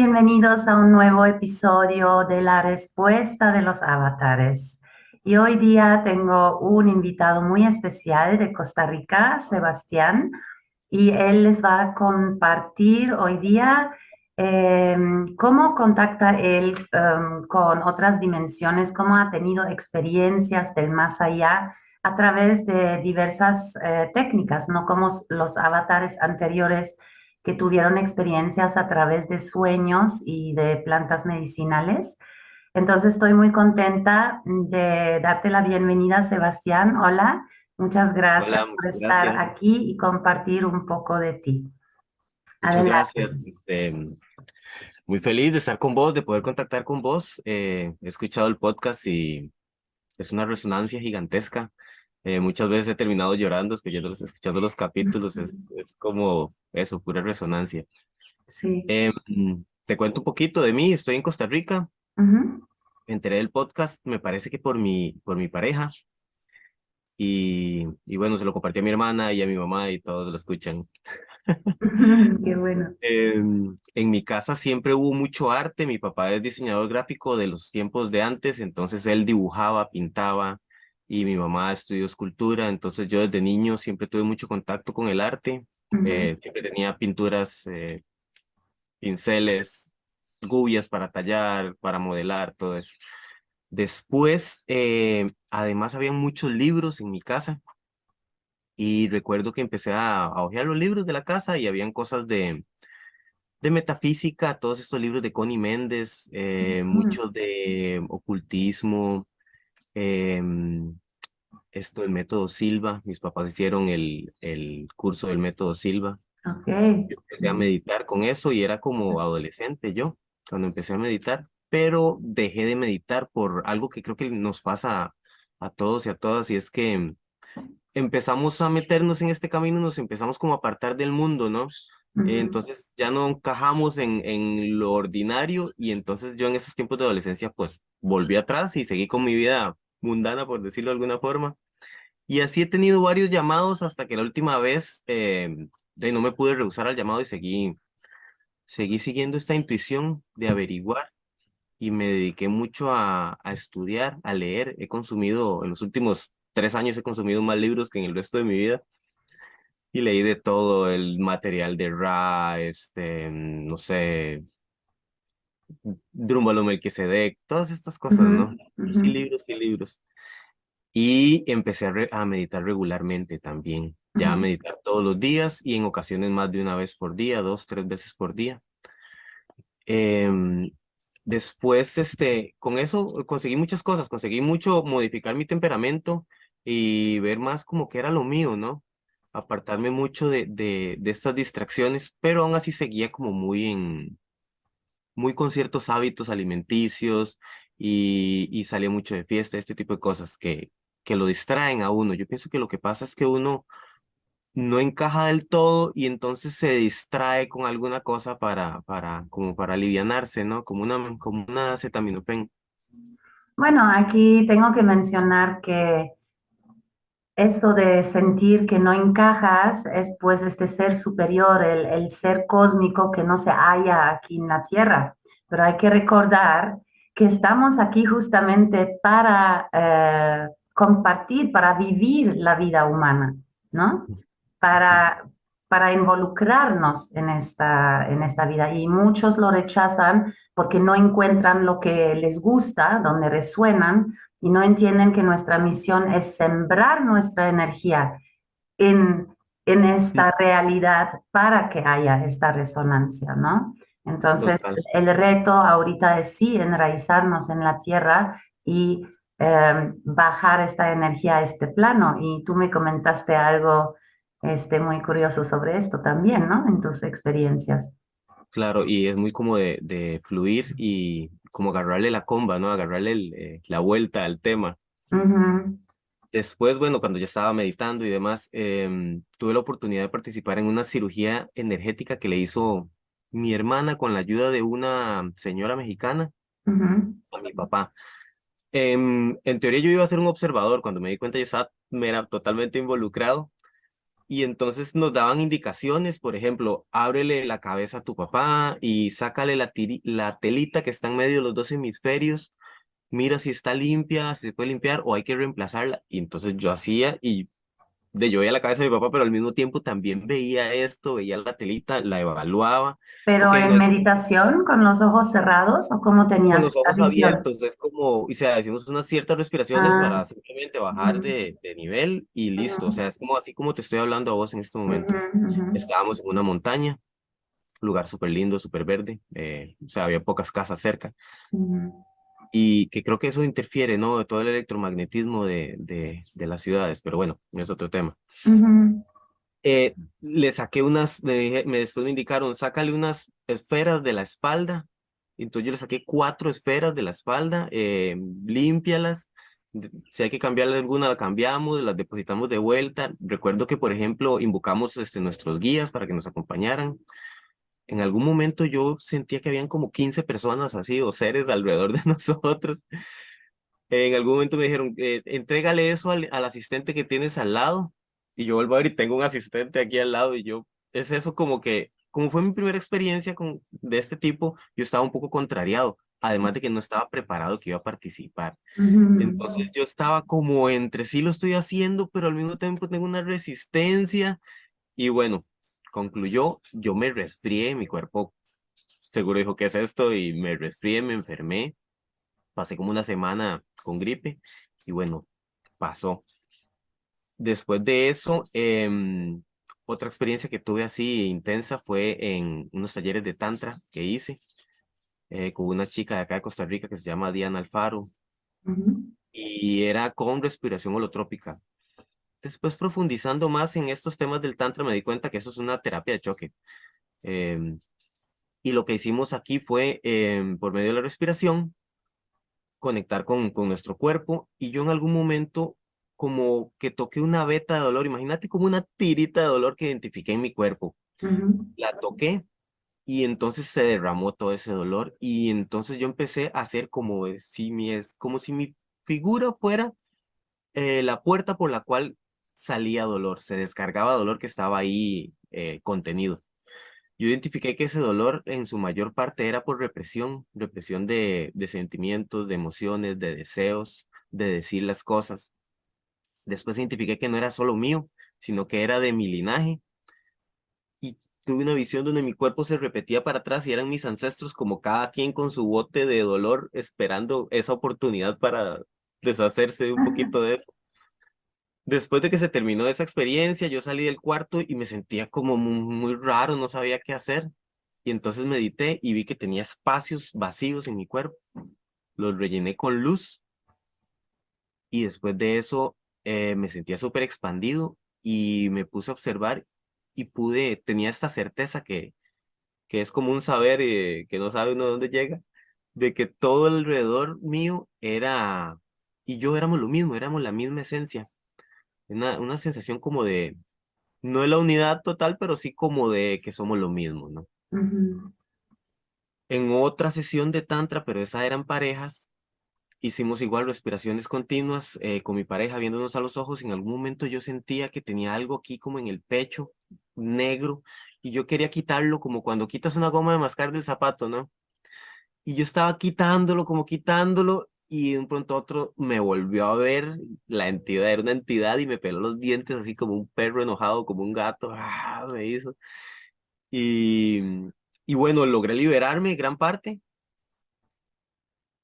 bienvenidos a un nuevo episodio de la respuesta de los avatares. Y hoy día tengo un invitado muy especial de Costa Rica, Sebastián, y él les va a compartir hoy día em, cómo contacta él em, con otras dimensiones, cómo ha tenido experiencias del más allá a través de diversas eh, técnicas, no como los avatares anteriores que tuvieron experiencias a través de sueños y de plantas medicinales. Entonces estoy muy contenta de darte la bienvenida, Sebastián. Hola, muchas gracias por estar aquí y compartir un poco de ti. Muchas gracias. Este, muy feliz de estar con vos, de poder contactar con vos. Eh, he escuchado el podcast y es una resonancia gigantesca. Eh, muchas veces he terminado llorando escuchando los, escuchando los capítulos, es, es, como eso, pura resonancia. Sí. Eh, te cuento un poquito de mí, estoy en Costa Rica. Enteré del podcast, me parece que por mi, por mi pareja. Y, y bueno, se lo compartí a mi hermana y a mi mamá y todos lo escuchan. Qué bueno. en mi casa siempre hubo mucho arte. Mi papá es diseñador gráfico de los tiempos de antes, entonces él dibujaba, pintaba, y mi mamá estudió escultura, entonces yo desde niño siempre tuve mucho contacto con el arte, eh, siempre tenía pinturas, eh, pinceles, gubias para tallar, para modelar, todo eso. Después, eh, además, había muchos libros en mi casa y recuerdo que empecé a, a hojear los libros de la casa y habían cosas de, de metafísica, todos estos libros de Connie Méndez, muchos de ocultismo, Em, esto, el método Silva, mis papás hicieron el, el curso del método Silva. Okay. Yo empecé a meditar con eso y era como adolescente yo, cuando empecé a meditar, pero dejé de meditar por algo que creo que nos pasa a, todos y a todas, y es que empezamos a meternos en este camino, nos empezamos como a apartar del mundo, ¿no? Entonces ya no encajamos en, en lo ordinario y entonces yo en esos tiempos de adolescencia pues volví atrás y seguí con mi vida mundana, por decirlo de alguna forma. Y así he tenido varios llamados hasta que la última vez eh, no me pude rehusar al llamado y seguí, seguí siguiendo esta intuición de averiguar y me dediqué mucho a, a estudiar, a leer. He consumido, en los últimos tres años he consumido más libros que en el resto de mi vida y leí de todo el material de Ra, este, no sé, Drúmbalo Melquisedec, todas estas cosas, ¿no? Sí, libros y libros. Y empecé a, a, meditar regularmente también, ya a meditar todos los días y en ocasiones más de una vez por día, dos, tres veces por día. Eh, después, este, con eso conseguí muchas cosas, conseguí mucho modificar mi temperamento y ver más como que era lo mío, ¿no? Apartarme mucho de, de, de estas distracciones, pero aún así seguía como muy en, muy con ciertos hábitos alimenticios y, y salía mucho de fiesta, este tipo de cosas que, que lo distraen a uno. Yo pienso que lo que pasa es que uno no encaja del todo y entonces se distrae con alguna cosa para, para, como para alivianarse, ¿no? Como una, como una acetaminofén. Bueno, aquí tengo que mencionar que esto de sentir que no encajas es pues este ser superior, el, ser cósmico que no se halla aquí en la tierra. Pero hay que recordar que estamos aquí justamente para eh, compartir, para vivir la vida humana, ¿no? Para, para involucrarnos en esta, en esta vida. Y muchos lo rechazan porque no encuentran lo que les gusta, donde resuenan, y no entienden que nuestra misión es sembrar nuestra energía en, en esta realidad para que haya esta resonancia, ¿no? Entonces, el reto ahorita es sí enraizarnos en la tierra y em, bajar esta energía a este plano. Y tú me comentaste algo este, muy curioso sobre esto también, ¿no? En tus experiencias. Claro, y es muy como de, de fluir y como agarrarle la comba, ¿no? Agarrarle eh, la vuelta al tema. Después, bueno, cuando ya estaba meditando y demás, em, tuve la oportunidad de participar en una cirugía energética que le hizo mi hermana con la ayuda de una señora mexicana a mi papá. Em, en teoría yo iba a ser un observador, cuando me di cuenta yo estaba, me era totalmente involucrado y entonces nos daban indicaciones, por ejemplo, ábrele la cabeza a tu papá y sácale la, telita que está en medio de los dos hemisferios, mira si está limpia, si se puede limpiar o hay que reemplazarla. Y entonces yo hacía y de yo veía la cabeza de mi papá, pero al mismo tiempo también veía esto, veía la telita, la evaluaba. ¿Pero en meditación con los ojos cerrados o cómo tenías Con los ojos abiertos, es como, o sea, hicimos unas ciertas respiraciones para ah. simplemente bajar de, de, nivel y listo, o sea, es como así como te estoy hablando a vos en este momento. Estábamos en una montaña, lugar súper lindo, súper verde, eh, o sea, había pocas casas cerca y que creo que eso interfiere, ¿no? De todo el electromagnetismo de, de, de las ciudades, pero bueno, es otro tema. eh, le saqué unas, me, me, después me indicaron, sácale unas esferas de la espalda, entonces yo le saqué cuatro esferas de la espalda, eh, límpialas, si hay que cambiarle alguna, la cambiamos, las depositamos de vuelta. Recuerdo que, por ejemplo, invocamos este, nuestros guías para que nos acompañaran en algún momento yo sentía que habían como 15 personas así o seres alrededor de nosotros. En algún momento me dijeron, eh, entrégale eso al, al, asistente que tienes al lado. Y yo vuelvo a ver y tengo un asistente aquí al lado y yo, es eso como que, como fue mi primera experiencia con, de este tipo, yo estaba un poco contrariado, además de que no estaba preparado que iba a participar. Entonces yo estaba como entre sí lo estoy haciendo, pero al mismo tiempo tengo una resistencia. Y bueno, concluyó, yo me resfrié, mi cuerpo seguro dijo, ¿qué es esto? Y me resfrié, me enfermé, pasé como una semana con gripe y bueno, pasó. Después de eso, eh, otra experiencia que tuve así intensa fue en unos talleres de tantra que hice eh, con una chica de acá de Costa Rica que se llama Diana Alfaro. Y era con respiración holotrópica después profundizando más en estos temas del Tantra me di cuenta que eso es una terapia de choque. Em, y lo que hicimos aquí fue, em, por medio de la respiración, conectar con, con nuestro cuerpo y yo en algún momento como que toqué una veta de dolor, imagínate como una tirita de dolor que identifiqué en mi cuerpo. La toqué y entonces se derramó todo ese dolor y entonces yo empecé a hacer como si mi, como si mi figura fuera eh, la puerta por la cual salía dolor, se descargaba dolor que estaba ahí eh, contenido. Yo identifiqué que ese dolor en su mayor parte era por represión, represión de, de sentimientos, de emociones, de deseos, de decir las cosas. Después identifiqué que no era solo mío, sino que era de mi linaje. Y tuve una visión donde mi cuerpo se repetía para atrás y eran mis ancestros como cada quien con su bote de dolor esperando esa oportunidad para deshacerse un poquito de eso. Después de que se terminó esa experiencia, yo salí del cuarto y me sentía como muy, raro, no sabía qué hacer. Y entonces medité y vi que tenía espacios vacíos en mi cuerpo. Los rellené con luz. Y después de eso eh, me sentía súper expandido y me puse a observar y pude, tenía esta certeza que, que es como un saber eh, que no sabe uno dónde llega, de que todo alrededor mío era, y yo éramos lo mismo, éramos la misma esencia una, una sensación como de, no es la unidad total, pero sí como de que somos lo mismo, ¿no? En otra sesión de Tantra, pero esa eran parejas, hicimos igual respiraciones continuas eh, con mi pareja viéndonos a los ojos. En algún momento yo sentía que tenía algo aquí como en el pecho, negro, y yo quería quitarlo como cuando quitas una goma de mascar del zapato, ¿no? Y yo estaba quitándolo, como quitándolo, y de un pronto otro me volvió a ver, la entidad era una entidad y me peló los dientes así como un perro enojado, como un gato, ¡ah! me hizo. Y, y bueno, logré liberarme gran parte,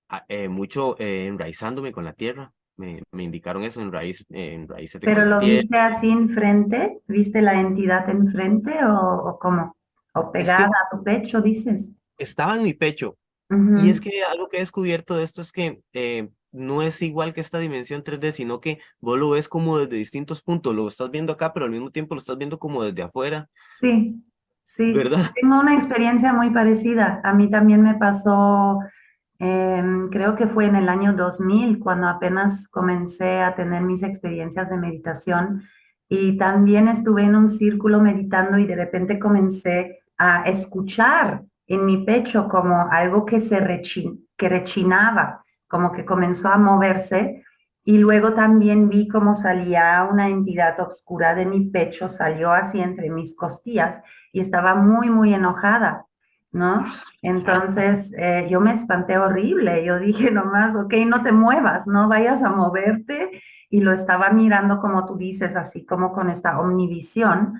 ah, eh, mucho eh, enraizándome con la tierra. Me, me indicaron eso en, raíz, en raíces de ¿Pero lo viste así enfrente? ¿Viste la entidad enfrente o, o cómo? ¿O pegada a tu pecho, dices? Estaba en mi pecho, y es que algo que he descubierto de esto es que eh, no es igual que esta dimensión 3D, sino que vos lo ves como desde distintos puntos, lo estás viendo acá, pero al mismo tiempo lo estás viendo como desde afuera. Sí, sí. ¿Verdad? Tengo una experiencia muy parecida. A mí también me pasó, em, creo que fue en el año 2000, cuando apenas comencé a tener mis experiencias de meditación. Y también estuve en un círculo meditando y de repente comencé a escuchar en mi pecho como algo que se rechin que rechinaba, como que comenzó a moverse Y luego también vi cómo salía una entidad oscura de mi pecho, salió así entre mis costillas y estaba muy, muy enojada, ¿no? Entonces eh, yo me espanté horrible, yo dije nomás, ok, no te muevas, no vayas a moverte y lo estaba mirando como tú dices, así como con esta omnivisión.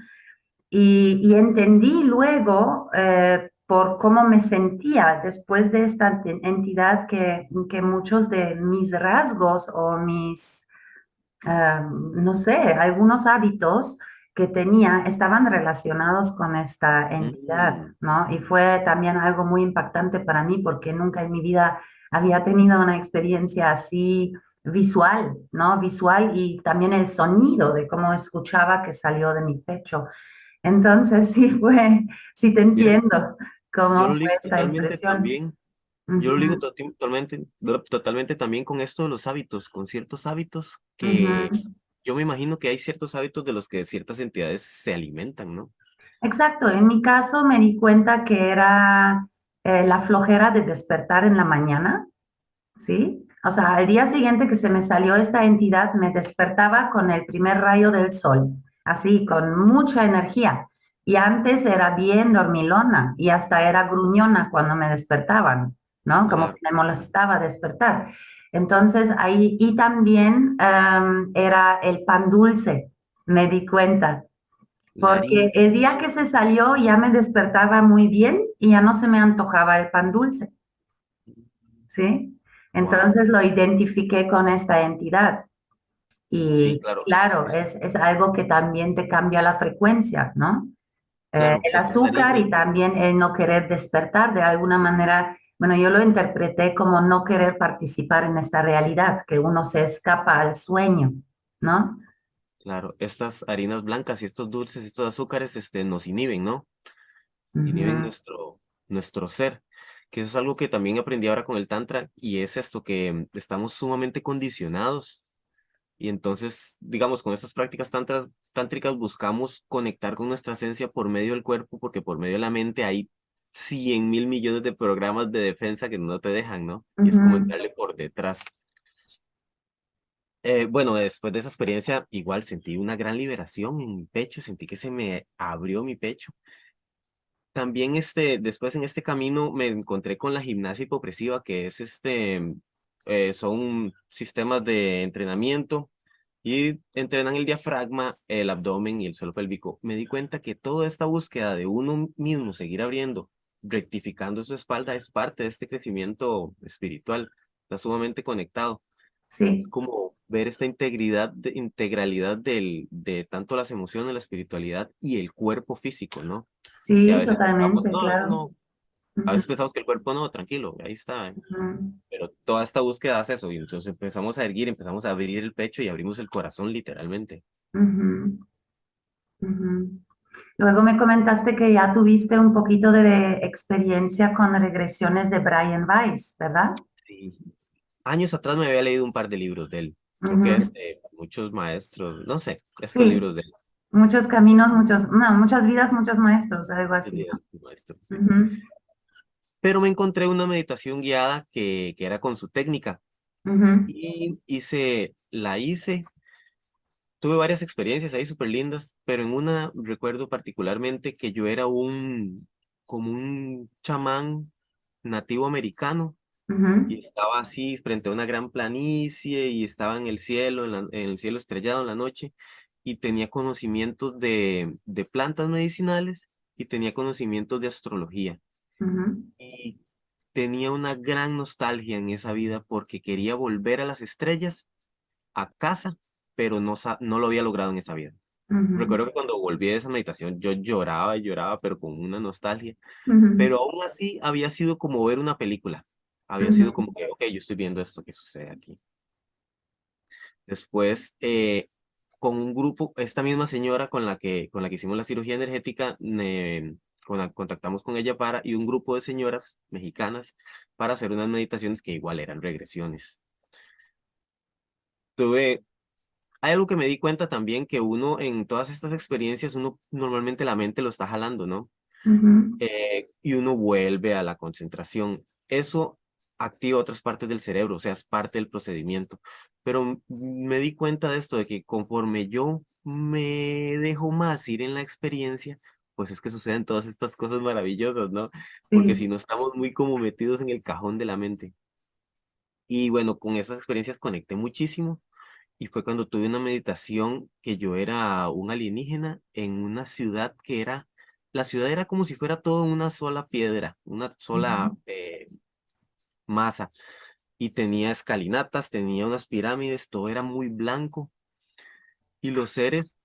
Y, entendí luego eh, por cómo me sentía después de esta entidad que, que muchos de mis rasgos o mis, eh, no sé, algunos hábitos que tenía estaban relacionados con esta entidad, Mm, ¿no? Y fue también algo muy impactante para mí porque nunca en mi vida había tenido una experiencia así visual, ¿no? Visual y también el sonido de cómo escuchaba que salió de mi pecho. Entonces sí fue, sí te Vieras, entiendo yo cómo lo fue totalmente impresión. también, yo lo ligo totalmente, totalmente también con esto de los hábitos, con ciertos hábitos que ujú. yo me imagino que hay ciertos hábitos de los que ciertas entidades se alimentan, ¿no? Exacto, en mi caso me di cuenta que era eh, la flojera de despertar en la mañana, ¿sí? O sea, al día siguiente que se me salió esta entidad, me despertaba con el primer rayo del sol, así, con mucha energía. Y antes era bien dormilona y hasta era gruñona cuando me despertaban, ¿no? Como que me molestaba despertar. Entonces ahí, y también era el pan dulce, me di cuenta, porque el día que se salió ya me despertaba muy bien y ya no se me antojaba el pan dulce. ¿sí? Wow. Entonces lo identifiqué con esta entidad. Sí, Y claro, claro, es, es algo que también te cambia la frecuencia, ¿no? Eh, el azúcar y también el no querer despertar de alguna manera, bueno, yo lo interpreté como no querer participar en esta realidad, que uno se escapa al sueño, ¿no? claro, estas harinas blancas y estos dulces, estos azúcares, este, nos inhiben, ¿no? Inhiben nuestro, nuestro ser, que eso es algo que también aprendí ahora con el Tantra, y es esto que mm, estamos sumamente condicionados Y entonces, digamos, con estas prácticas tantras, tántricas buscamos conectar con nuestra esencia por medio del cuerpo, porque por medio de la mente hay cien mil millones de programas de defensa que no te dejan, ¿no? Y es como entrarle por detrás. Eh, bueno, después de esa experiencia, igual sentí una gran liberación en mi pecho, sentí que se me abrió mi pecho. También este, después en este camino me encontré con la gimnasia hipopresiva, que es este, eh, son sistemas de entrenamiento y entrenan el diafragma, el abdomen y el suelo pélvico. Me di cuenta que toda esta búsqueda de uno mismo seguir abriendo, rectificando su espalda, es parte de este crecimiento espiritual. Está sumamente conectado. Es Sí, como ver esta integridad, de, integralidad del, de tanto las emociones, la espiritualidad y el cuerpo físico, ¿no? Sí, totalmente, no, claro. no, a veces pensamos que el cuerpo no, tranquilo, ahí está. ujú, Pero toda esta búsqueda hace eso y entonces empezamos a erguir, empezamos a abrir el pecho y abrimos el corazón literalmente. ujú, ujú. Luego me comentaste que ya tuviste un poquito de experiencia con regresiones de Brian Weiss, ¿verdad? Sí. Años atrás me había leído un par de libros de él. Creo que es Ujú. de muchos maestros, no sé, estos Sí, libros de él. muchos caminos, muchos, no, muchas vidas, muchos maestros, algo así. de maestros, sí, sí. Ujú, Pero me encontré una meditación guiada que, que era con su técnica. Ujú, y hice, la hice. Tuve varias experiencias ahí súper lindas, pero en una recuerdo particularmente que yo era un, como un chamán nativo americano ujú, y estaba así frente a una gran planicie y estaba en el cielo, en, la- en el cielo estrellado en la noche y tenía conocimientos de, de plantas medicinales y tenía conocimientos de astrología ujú, y tenía una gran nostalgia en esa vida porque quería volver a las estrellas, a casa, pero no, sa- no lo había logrado en esa vida. Recuerdo que cuando volví de esa meditación yo lloraba y lloraba, pero con una nostalgia ujú, pero aún así había sido como ver una película. Había sido como que, ok, yo estoy viendo esto que sucede aquí. Después, eh, con un grupo, esta misma señora con la que, con la que hicimos la cirugía energética, contactamos con ella para, y un grupo de señoras mexicanas para hacer unas meditaciones que igual eran regresiones. Tuve, hay algo que me di cuenta también, que uno en todas estas experiencias, uno normalmente la mente lo está jalando, ¿no? ujú, eh, y uno vuelve a la concentración. Eso activa otras partes del cerebro, o sea, es parte del procedimiento. Pero me di cuenta de esto, de que conforme yo me dejo más ir en la experiencia, pues es que suceden todas estas cosas maravillosas, ¿no? Porque si no estamos muy como metidos en el cajón de la mente. Y bueno, con esas experiencias conecté muchísimo y fue cuando tuve una meditación que yo era un alienígena en una ciudad que era, la ciudad era como si fuera todo una sola piedra, una sola eh, masa. Y tenía escalinatas, tenía unas pirámides, todo era muy blanco. Y los seres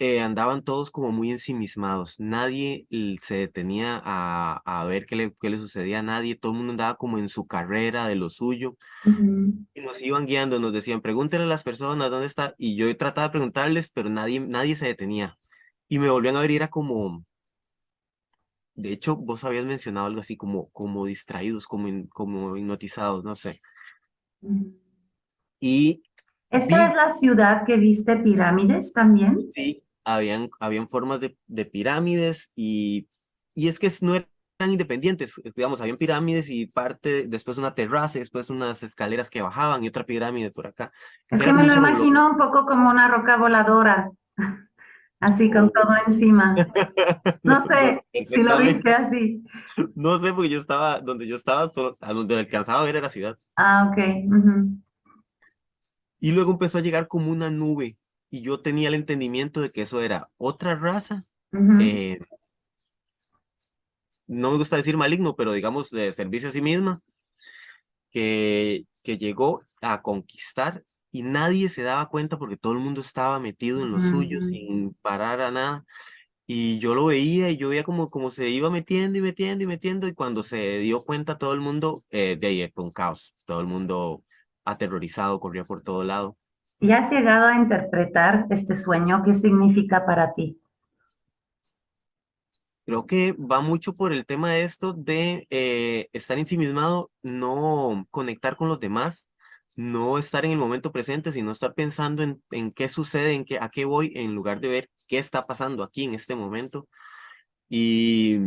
eh, andaban todos como muy ensimismados. Nadie se detenía a, a ver qué le, qué le, sucedía a nadie. Todo el mundo andaba como en su carrera, de lo suyo. Y nos iban guiando, nos decían, pregúntenle a las personas dónde está. Y yo trataba de preguntarles, pero nadie, nadie se detenía. Y me volvían a ver y era como... De hecho, vos habías mencionado algo así como, como distraídos, como, como hipnotizados, no sé. Y ¿Esta es la ciudad que viste pirámides también? Sí, habían, habían formas de, de pirámides y, y es que no eran independientes, digamos, habían pirámides y parte, después una terraza, después unas escaleras que bajaban y otra pirámide por acá. Es que me lo imagino un poco como una roca voladora, así con todo encima. No sé si lo viste así. No sé, porque yo estaba, donde yo estaba, solo, a donde alcanzaba a ver era la ciudad. Ah, ok. Y luego empezó a llegar como una nube y yo tenía el entendimiento de que eso era otra raza. eh, no me gusta decir maligno, pero digamos de servicio a sí misma, que, que llegó a conquistar y nadie se daba cuenta porque todo el mundo estaba metido en lo suyo sin parar a nada. Y yo lo veía y yo veía como, como se iba metiendo y metiendo y metiendo y cuando se dio cuenta todo el mundo, eh, de ahí fue un caos. Todo el mundo aterrorizado, corría por todo lado. ¿Y has llegado a interpretar este sueño? ¿Qué significa para ti? Creo que va mucho por el tema de esto de eh, estar ensimismado, no conectar con los demás, no estar en el momento presente, sino estar pensando en, en qué sucede, en qué, a qué voy, en lugar de ver qué está pasando aquí en este momento. Y,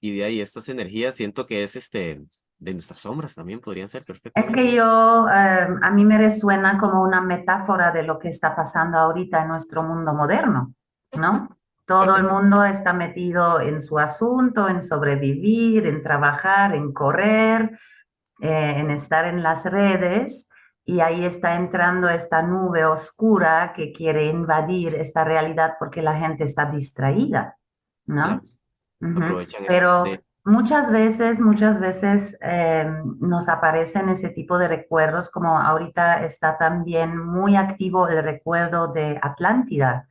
y de ahí estas energías siento que es este, de nuestras sombras también podrían ser perfectas. Es que yo, eh, a mí me resuena como una metáfora de lo que está pasando ahorita en nuestro mundo moderno, ¿no? Todo el mundo está metido en su asunto, en sobrevivir, en trabajar, en correr, eh, en estar en las redes. Y ahí está entrando esta nube oscura que quiere invadir esta realidad porque la gente está distraída, ¿no? Pero muchas veces, muchas veces eh, nos aparecen ese tipo de recuerdos, como ahorita está también muy activo el recuerdo de Atlántida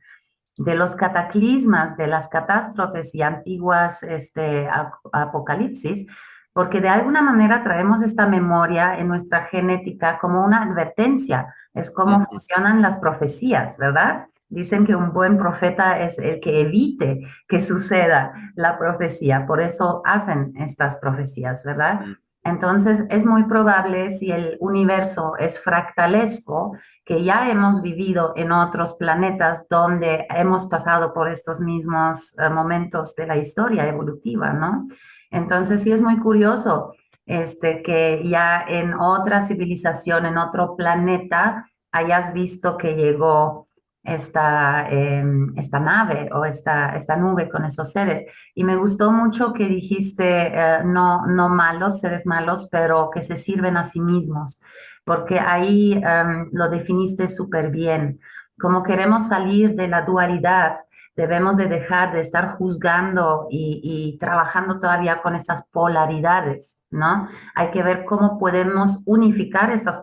de los cataclismas, de las catástrofes y antiguas este, apocalipsis, porque de alguna manera traemos esta memoria en nuestra genética como una advertencia, es como funcionan las profecías, ¿verdad? Dicen que un buen profeta es el que evite que suceda la profecía, por eso hacen estas profecías, ¿verdad? Entonces, es muy probable si el universo es fractalesco, que ya hemos vivido en otros planetas donde hemos pasado por estos mismos eh, momentos de la historia evolutiva, ¿no? Entonces, sí es muy curioso este, que ya en otra civilización, en otro planeta, hayas visto que llegó esta, em, esta nave o esta, esta nube con esos seres. Y me gustó mucho que dijiste, eh, no, no malos, seres malos, pero que se sirven a sí mismos, porque ahí em, lo definiste súper bien. Como queremos salir de la dualidad, debemos de dejar de estar juzgando y, y, trabajando todavía con estas polaridades, ¿no? Hay que ver cómo podemos unificar estas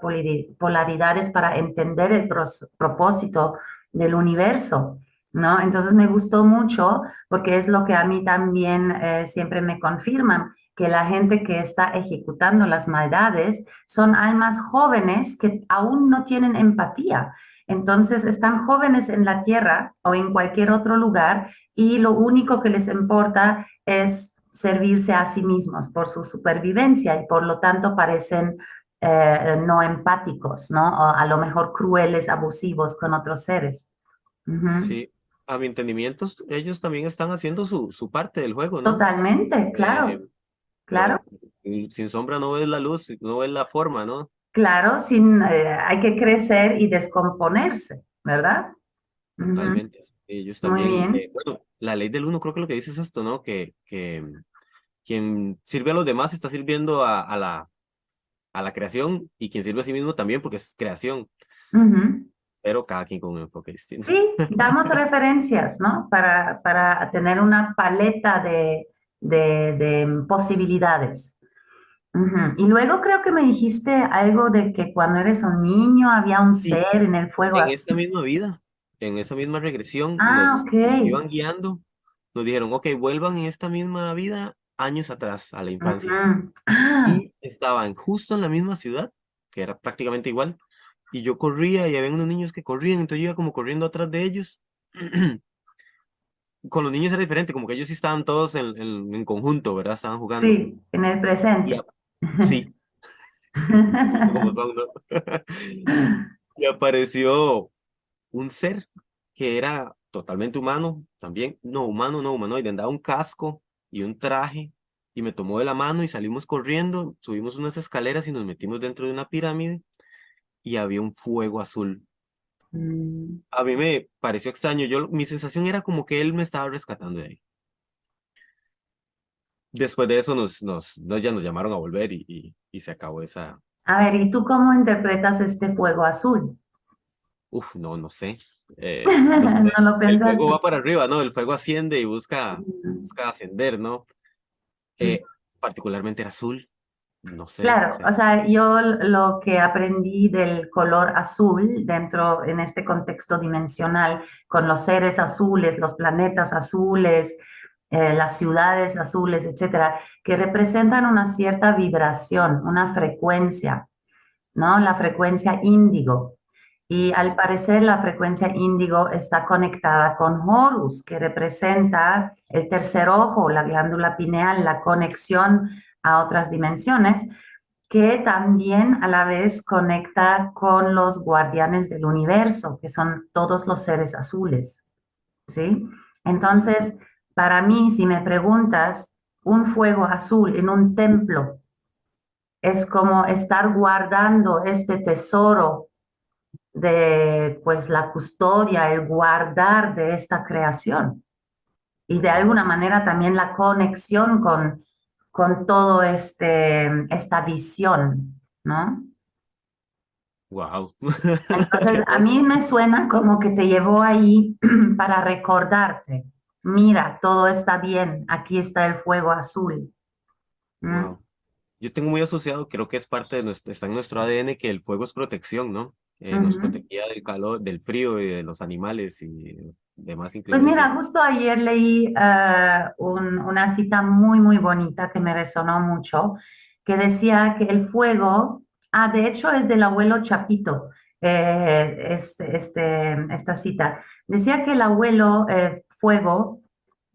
polaridades para entender el propósito del universo, ¿no? Entonces me gustó mucho porque es lo que a mí también eh, siempre me confirman, que la gente que está ejecutando las maldades son almas jóvenes que aún no tienen empatía. Entonces están jóvenes en la tierra o en cualquier otro lugar y lo único que les importa es servirse a sí mismos por su supervivencia y por lo tanto parecen eh, no empáticos, ¿no? O a lo mejor crueles, abusivos con otros seres. Sí, a mi entendimiento, ellos también están haciendo su, su parte del juego, ¿no? Totalmente, claro. Eh, Claro. Sin sombra no ves la luz, no ves la forma, ¿no? Claro, sin, eh, hay que crecer y descomponerse, ¿verdad? Totalmente. Ellos también, eh, bueno, la ley del uno creo que lo que dice es esto, ¿no? Que, que quien sirve a los demás está sirviendo a, a la, a la creación y quien sirve a sí mismo también porque es creación. Pero cada quien con un enfoque distinto. Sí, damos referencias, ¿no? Para, para tener una paleta de, de, de posibilidades. Y luego creo que me dijiste algo de que cuando eres un niño había un ser en el fuego. En esta misma vida, en esa misma regresión, ah, nos, iban guiando, nos dijeron, ok, vuelvan en esta misma vida años atrás, a la infancia. Ah. Y estaban justo en la misma ciudad, que era prácticamente igual, y yo corría y había unos niños que corrían, entonces yo iba como corriendo atrás de ellos. Con los niños era diferente, como que ellos sí estaban todos en, en, conjunto, ¿verdad? Estaban jugando. Sí, en el presente. sí. y apareció un ser que era totalmente humano, también, no humano, no humanoide, andaba un casco y un traje y me tomó de la mano y salimos corriendo, subimos unas escaleras y nos metimos dentro de una pirámide y había un fuego azul. Mm. A mí me pareció extraño, yo, mi sensación era como que él me estaba rescatando de ahí. Después de eso nos, nos, ya nos llamaron a volver y, y, se acabó esa... A ver, ¿y tú cómo interpretas este fuego azul? Uf, no, no sé. Eh, no, lo El fuego va para arriba, ¿no? El fuego asciende y busca, busca ascender, ¿no? Eh, particularmente era azul. No sé. Claro, o sea, yo lo que aprendí del color azul dentro, en este contexto dimensional, con los seres azules, los planetas azules, eh, las ciudades azules, etcétera, que representan una cierta vibración, una frecuencia, ¿no? La frecuencia índigo. Y al parecer la frecuencia índigo está conectada con Horus, que representa el tercer ojo, la glándula pineal, la conexión a otras dimensiones, que también a la vez conecta con los guardianes del universo, que son todos los seres azules. ¿Sí? Entonces, para mí, si me preguntas, un fuego azul en un templo es como estar guardando este tesoro de pues la custodia, el guardar de esta creación y de alguna manera también la conexión con, con todo este, esta visión, ¿no? Wow. Entonces, a mí me suena como que te llevó ahí para recordarte, mira, todo está bien, aquí está el fuego azul. Yo tengo muy asociado, creo que es parte de nuestro, está en nuestro ADN que el fuego es protección, ¿no? Eh, nos protegía del calor, del frío y de los animales y demás. Pues mira, justo ayer leí eh, una cita muy, muy bonita que me resonó mucho, que decía que el fuego, ah, de hecho es del abuelo Chapito, eh, este, este, esta cita, decía que el abuelo fuego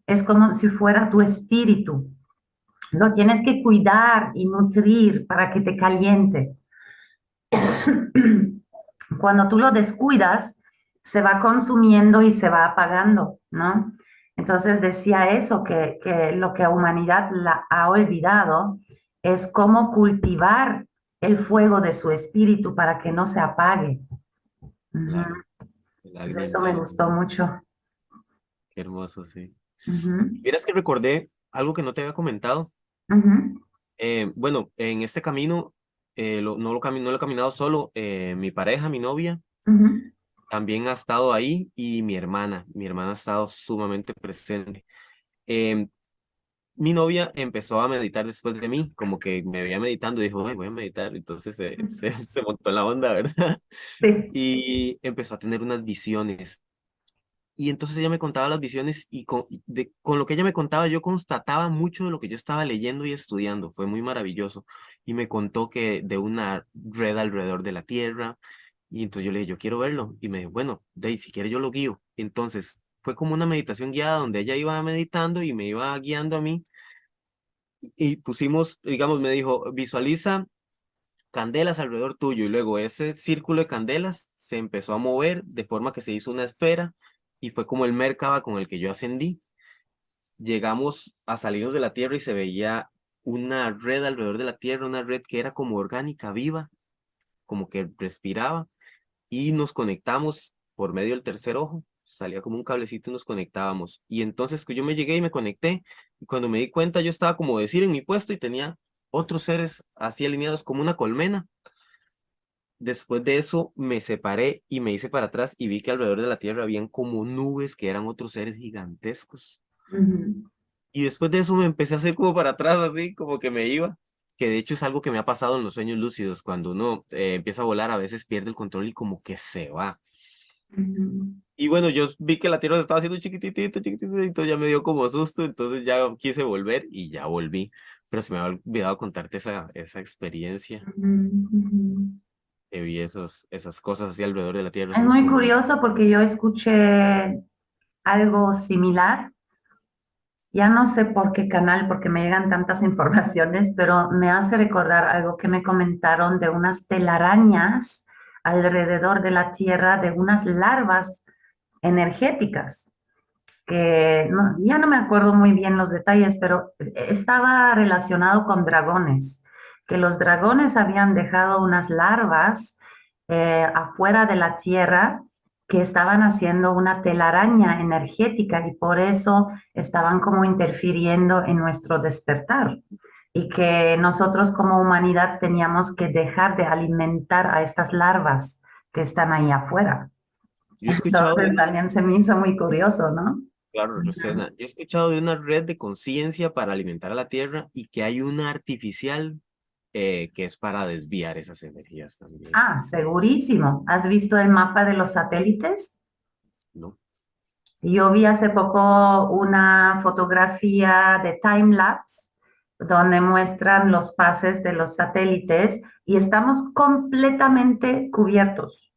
es como si fuera tu espíritu. Lo tienes que cuidar y nutrir para que te caliente. Cuando tú lo descuidas, se va consumiendo y se va apagando, ¿no? Entonces decía eso, que, lo que humanidad la ha olvidado es cómo cultivar el fuego de su espíritu para que no se apague. Pues eso me gustó mucho. Qué hermoso, sí. Miras que recordé algo que no te había comentado. Eh, bueno, en este camino eh, no, lo no lo he caminado solo, eh, mi pareja, mi novia, también ha estado ahí y mi hermana, mi hermana ha estado sumamente presente. Em, mi novia empezó a meditar después de mí, como que me veía meditando y dijo, voy a meditar, entonces se, se, se montó la onda, ¿verdad? Sí. Y empezó a tener unas visiones y entonces ella me contaba las visiones y con, con lo que ella me contaba yo constataba mucho de lo que yo estaba leyendo y estudiando. Fue muy maravilloso. Y me contó que de una red alrededor de la Tierra. Y entonces yo le dije, yo quiero verlo. Y me dijo, bueno, Dey, si quiere yo lo guío. Entonces fue como una meditación guiada donde ella iba meditando y me iba guiando a mí. Y pusimos, digamos, me dijo, visualiza candelas alrededor tuyo. Y luego ese círculo de candelas se empezó a mover de forma que se hizo una esfera y fue como el Merkaba con el que yo ascendí. Llegamos a salirnos de la tierra y se veía una red alrededor de la Tierra, una red que era como orgánica, viva, como que respiraba, y nos conectamos por medio del tercer ojo, salía como un cablecito y nos conectábamos. Y entonces yo me llegué y me conecté, y cuando me di cuenta yo estaba como decir en mi puesto y tenía otros seres así alineados como una colmena. Después de eso me separé y me hice para atrás y vi que alrededor de la Tierra habían como nubes que eran otros seres gigantescos. Y después de eso me empecé a hacer como para atrás, así como que me iba. Que de hecho es algo que me ha pasado en los sueños lúcidos. Cuando uno eh, empieza a volar, a veces pierde el control y como que se va. Y bueno, yo vi que la tierra se estaba haciendo chiquitito, chiquitito, ya me dio como susto, entonces ya quise volver y ya volví. Pero se me había olvidado contarte esa, esa experiencia. Que vi esos, esas cosas así alrededor de la tierra. Es muy curioso porque yo escuché algo similar ya no sé por qué canal, porque me llegan tantas informaciones, pero me hace recordar algo que me comentaron de unas telarañas alrededor de la Tierra, de unas larvas energéticas, que ya no me acuerdo muy bien los detalles, pero estaba relacionado con dragones, que los dragones habían dejado unas larvas eh, afuera de la Tierra que estaban haciendo una telaraña energética y por eso estaban como interfiriendo en nuestro despertar y que nosotros como humanidad teníamos que dejar de alimentar a estas larvas que están ahí afuera. Yo he escuchado también se me hizo muy curioso, ¿no? Claro, Rosena. Yo he escuchado de una red de conciencia para alimentar a la Tierra y que hay una artificial eh, que es para desviar esas energías también. Ah, segurísimo. ¿Has visto el mapa de los satélites? No. Yo vi hace poco una fotografía de time lapse donde muestran los pases de los satélites y estamos completamente cubiertos.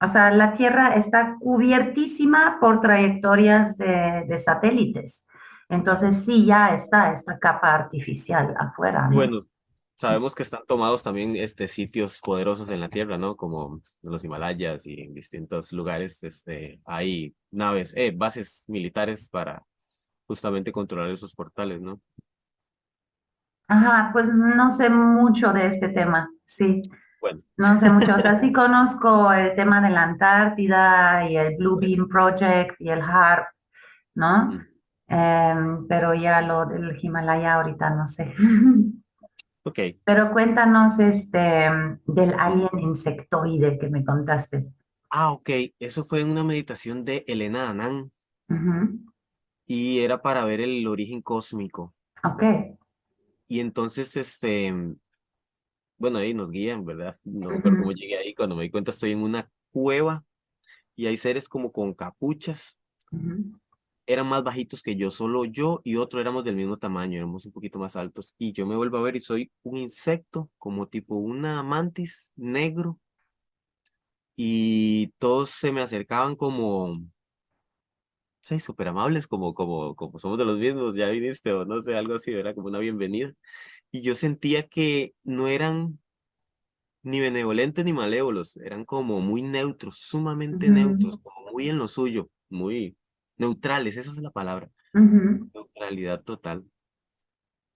O sea, la Tierra está cubiertísima por trayectorias de, de satélites. Entonces sí, ya está esta capa artificial afuera. Bueno, Sabemos que están tomados también este, sitios poderosos en la Tierra, ¿no? Como los Himalayas y en distintos lugares este, hay naves, eh, bases militares para justamente controlar esos portales, ¿no? Ajá, pues no sé mucho de este tema, sí. Bueno. No sé mucho, o sea, sí conozco el tema de la Antártida y el Blue Beam Project y el HARP, ¿no? Em, pero ya lo del Himalaya ahorita no sé. Ok. Pero cuéntanos este, del alien insectoide que me contaste. Ah, ok. Eso fue en una meditación de Elena Anán. Y era para ver el origen cósmico. Ok. Y entonces, este, bueno, ahí nos guían, ¿verdad? No me acuerdo cómo llegué ahí. Cuando me di cuenta, estoy en una cueva y hay seres como con capuchas eran más bajitos que yo, solo yo y otro éramos del mismo tamaño, éramos un poquito más altos. Y yo me vuelvo a ver y soy un insecto, como tipo una mantis negro. Y todos se me acercaban como, sí, súper amables, como, como, como somos de los mismos, ya viniste o no sé, algo así, era como una bienvenida. Y yo sentía que no eran ni benevolentes ni malévolos, eran como muy neutros, sumamente neutros, como muy en lo suyo, muy, Neutrales, esa es la palabra. Neutralidad total.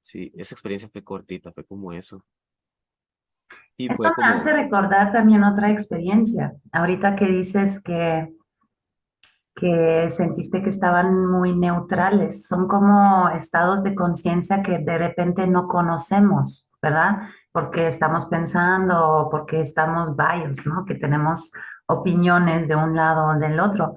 Sí, esa experiencia fue cortita, fue como eso. Y Esto me hace recordar también otra experiencia. Ahorita que dices que, que sentiste que estaban muy neutrales, son como estados de conciencia que de repente no conocemos, ¿verdad? Porque estamos pensando, porque estamos bios, ¿no? Que tenemos opiniones de un lado o del otro.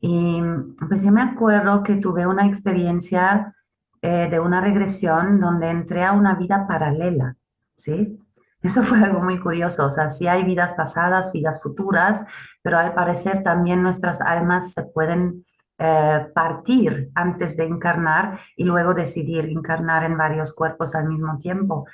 Y pues yo me acuerdo que tuve una experiencia eh, de una regresión donde entré a una vida paralela, ¿sí? Eso fue algo muy curioso, o sea, sí hay vidas pasadas, vidas futuras, pero al parecer también nuestras almas se pueden eh, partir antes de encarnar y luego decidir encarnar en varios cuerpos al mismo tiempo.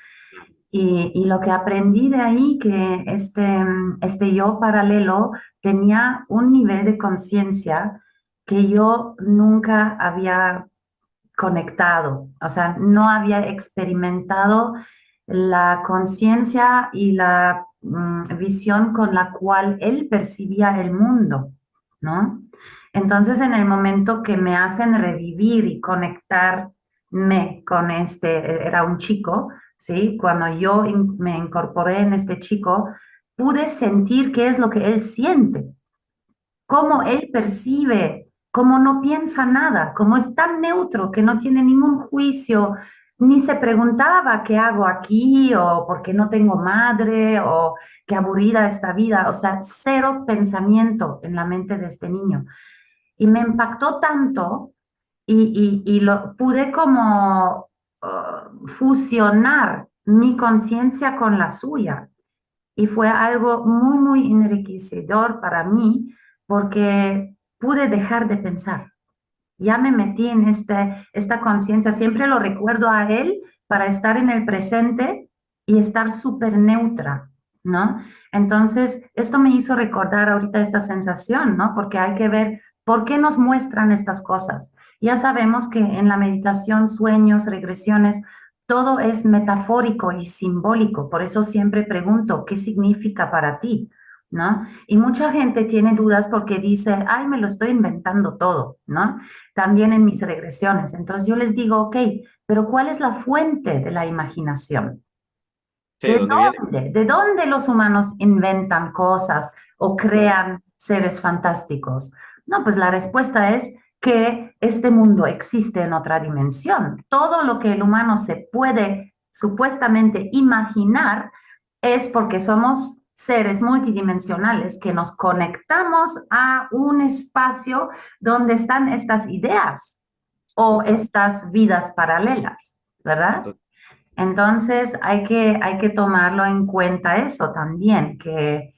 Y, lo que aprendí de ahí, que este, este yo paralelo tenía un nivel de conciencia que yo nunca había conectado, o sea, no había experimentado la conciencia y la mm, visión con la cual él percibía el mundo, ¿no? Entonces, en el momento que me hacen revivir y conectar me con este, era un chico, ¿sí? Cuando yo me incorporé en este chico, pude sentir qué es lo que él siente, cómo él percibe, cómo no piensa nada, cómo es tan neutro que no tiene ningún juicio, ni se preguntaba qué hago aquí o por qué no tengo madre o qué aburrida esta vida, o sea, cero pensamiento en la mente de este niño. Y me impactó tanto y, lo pude como uh, fusionar mi conciencia con la suya. Y fue algo muy, muy enriquecedor para mí porque pude dejar de pensar ya me metí en este, esta conciencia, siempre lo recuerdo a él para estar en el presente y estar súper neutra, ¿no? Entonces, esto me hizo recordar ahorita esta sensación, ¿no? Porque hay que ver por qué nos muestran estas cosas. Ya sabemos que en la meditación, sueños, regresiones, todo es metafórico y simbólico. Por eso siempre pregunto, ¿qué significa para ti? ¿no? Y mucha gente tiene dudas porque dice, ay, me lo estoy inventando todo, ¿no? También en mis regresiones. Entonces yo les digo, ok, pero ¿cuál es la fuente de la imaginación? ¿De, dónde? ¿De dónde los humanos inventan cosas o crean seres fantásticos? No, pues la respuesta es que este mundo existe en otra dimensión. Todo lo que el humano se puede supuestamente imaginar es porque somos seres multidimensionales que nos conectamos a un espacio donde están estas ideas o estas vidas paralelas, ¿verdad? Entonces hay que, hay que tomarlo en cuenta eso también, que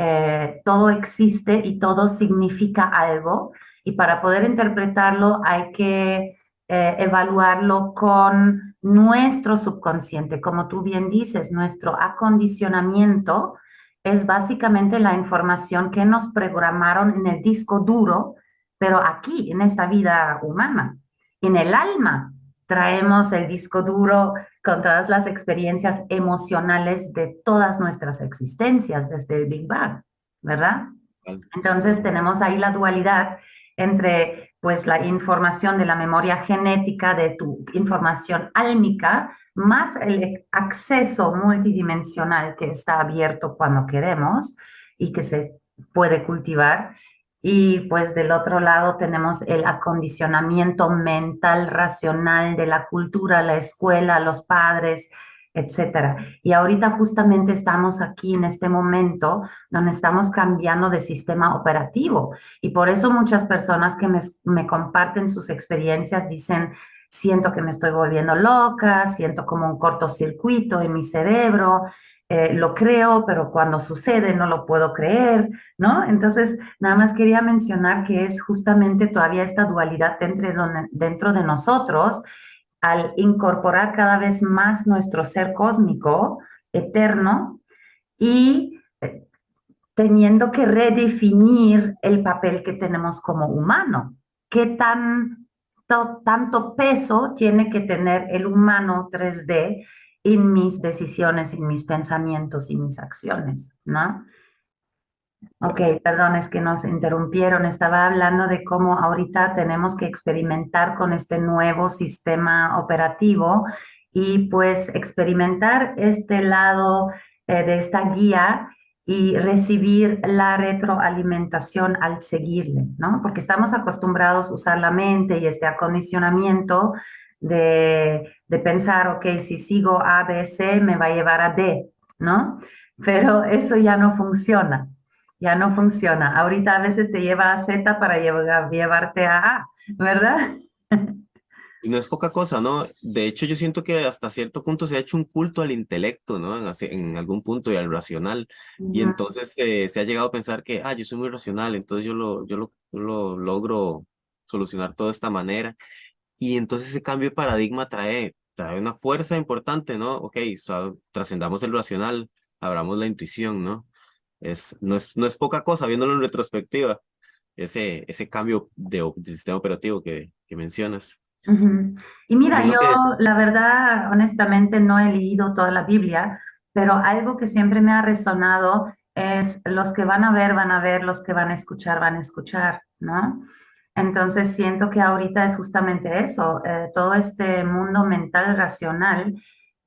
eh, todo existe y todo significa algo y para poder interpretarlo hay que eh, evaluarlo con nuestro subconsciente, como tú bien dices, nuestro acondicionamiento es básicamente la información que nos programaron en el disco duro, pero aquí, en esta vida humana. En el alma traemos el disco duro con todas las experiencias emocionales de todas nuestras existencias desde el Big Bang, ¿verdad? Entonces tenemos ahí la dualidad entre pues la información de la memoria genética, de tu información álmica, más el acceso multidimensional que está abierto cuando queremos y que se puede cultivar. Y pues del otro lado tenemos el acondicionamiento mental, racional de la cultura, la escuela, los padres, etcétera. Y ahorita justamente estamos aquí en este momento donde estamos cambiando de sistema operativo. Y por eso muchas personas que me, me comparten sus experiencias dicen, siento que me estoy volviendo loca, siento como un cortocircuito en mi cerebro, eh, lo creo, pero cuando sucede no lo puedo creer, ¿no? Entonces, nada más quería mencionar que es justamente todavía esta dualidad dentro, dentro de nosotros al incorporar cada vez más nuestro ser cósmico, eterno, y eh, teniendo que redefinir el papel que tenemos como humano. ¿Qué tan tanto peso tiene que tener el humano 3D en mis decisiones, en mis pensamientos y mis acciones, ¿no? Ok, perdón, es que nos interrumpieron. Estaba hablando de cómo ahorita tenemos que experimentar con este nuevo sistema operativo y pues experimentar este lado eh, de esta guía y recibir la retroalimentación al seguirle, ¿no? Porque estamos acostumbrados a usar la mente y este acondicionamiento de, de pensar, ok, si sigo A, B, C, me va a llevar a D, ¿no? Pero eso ya no funciona, ya no funciona. Ahorita a veces te lleva a Z para llevarte a A, ¿verdad? Y no es poca cosa, ¿no? De hecho, yo siento que hasta cierto punto se ha hecho un culto al intelecto, ¿no? En, algún punto y al racional. Y entonces eh, se ha llegado a pensar que, ah, yo soy muy racional, entonces yo lo, yo lo, lo logro solucionar todo de esta manera. Y entonces ese cambio de paradigma trae, trae una fuerza importante, ¿no? Ok, trascendamos el racional, abramos la intuición, ¿no? Es, no, es, no es poca cosa viéndolo en retrospectiva, ese, ese cambio de, de sistema operativo que, que mencionas. Y mira, yo la verdad, honestamente, no he leído toda la Biblia, pero algo que siempre me ha resonado es los que van a ver, van a ver, los que van a escuchar, van a escuchar, ¿no? Entonces siento que ahorita es justamente eso, eh, todo este mundo mental racional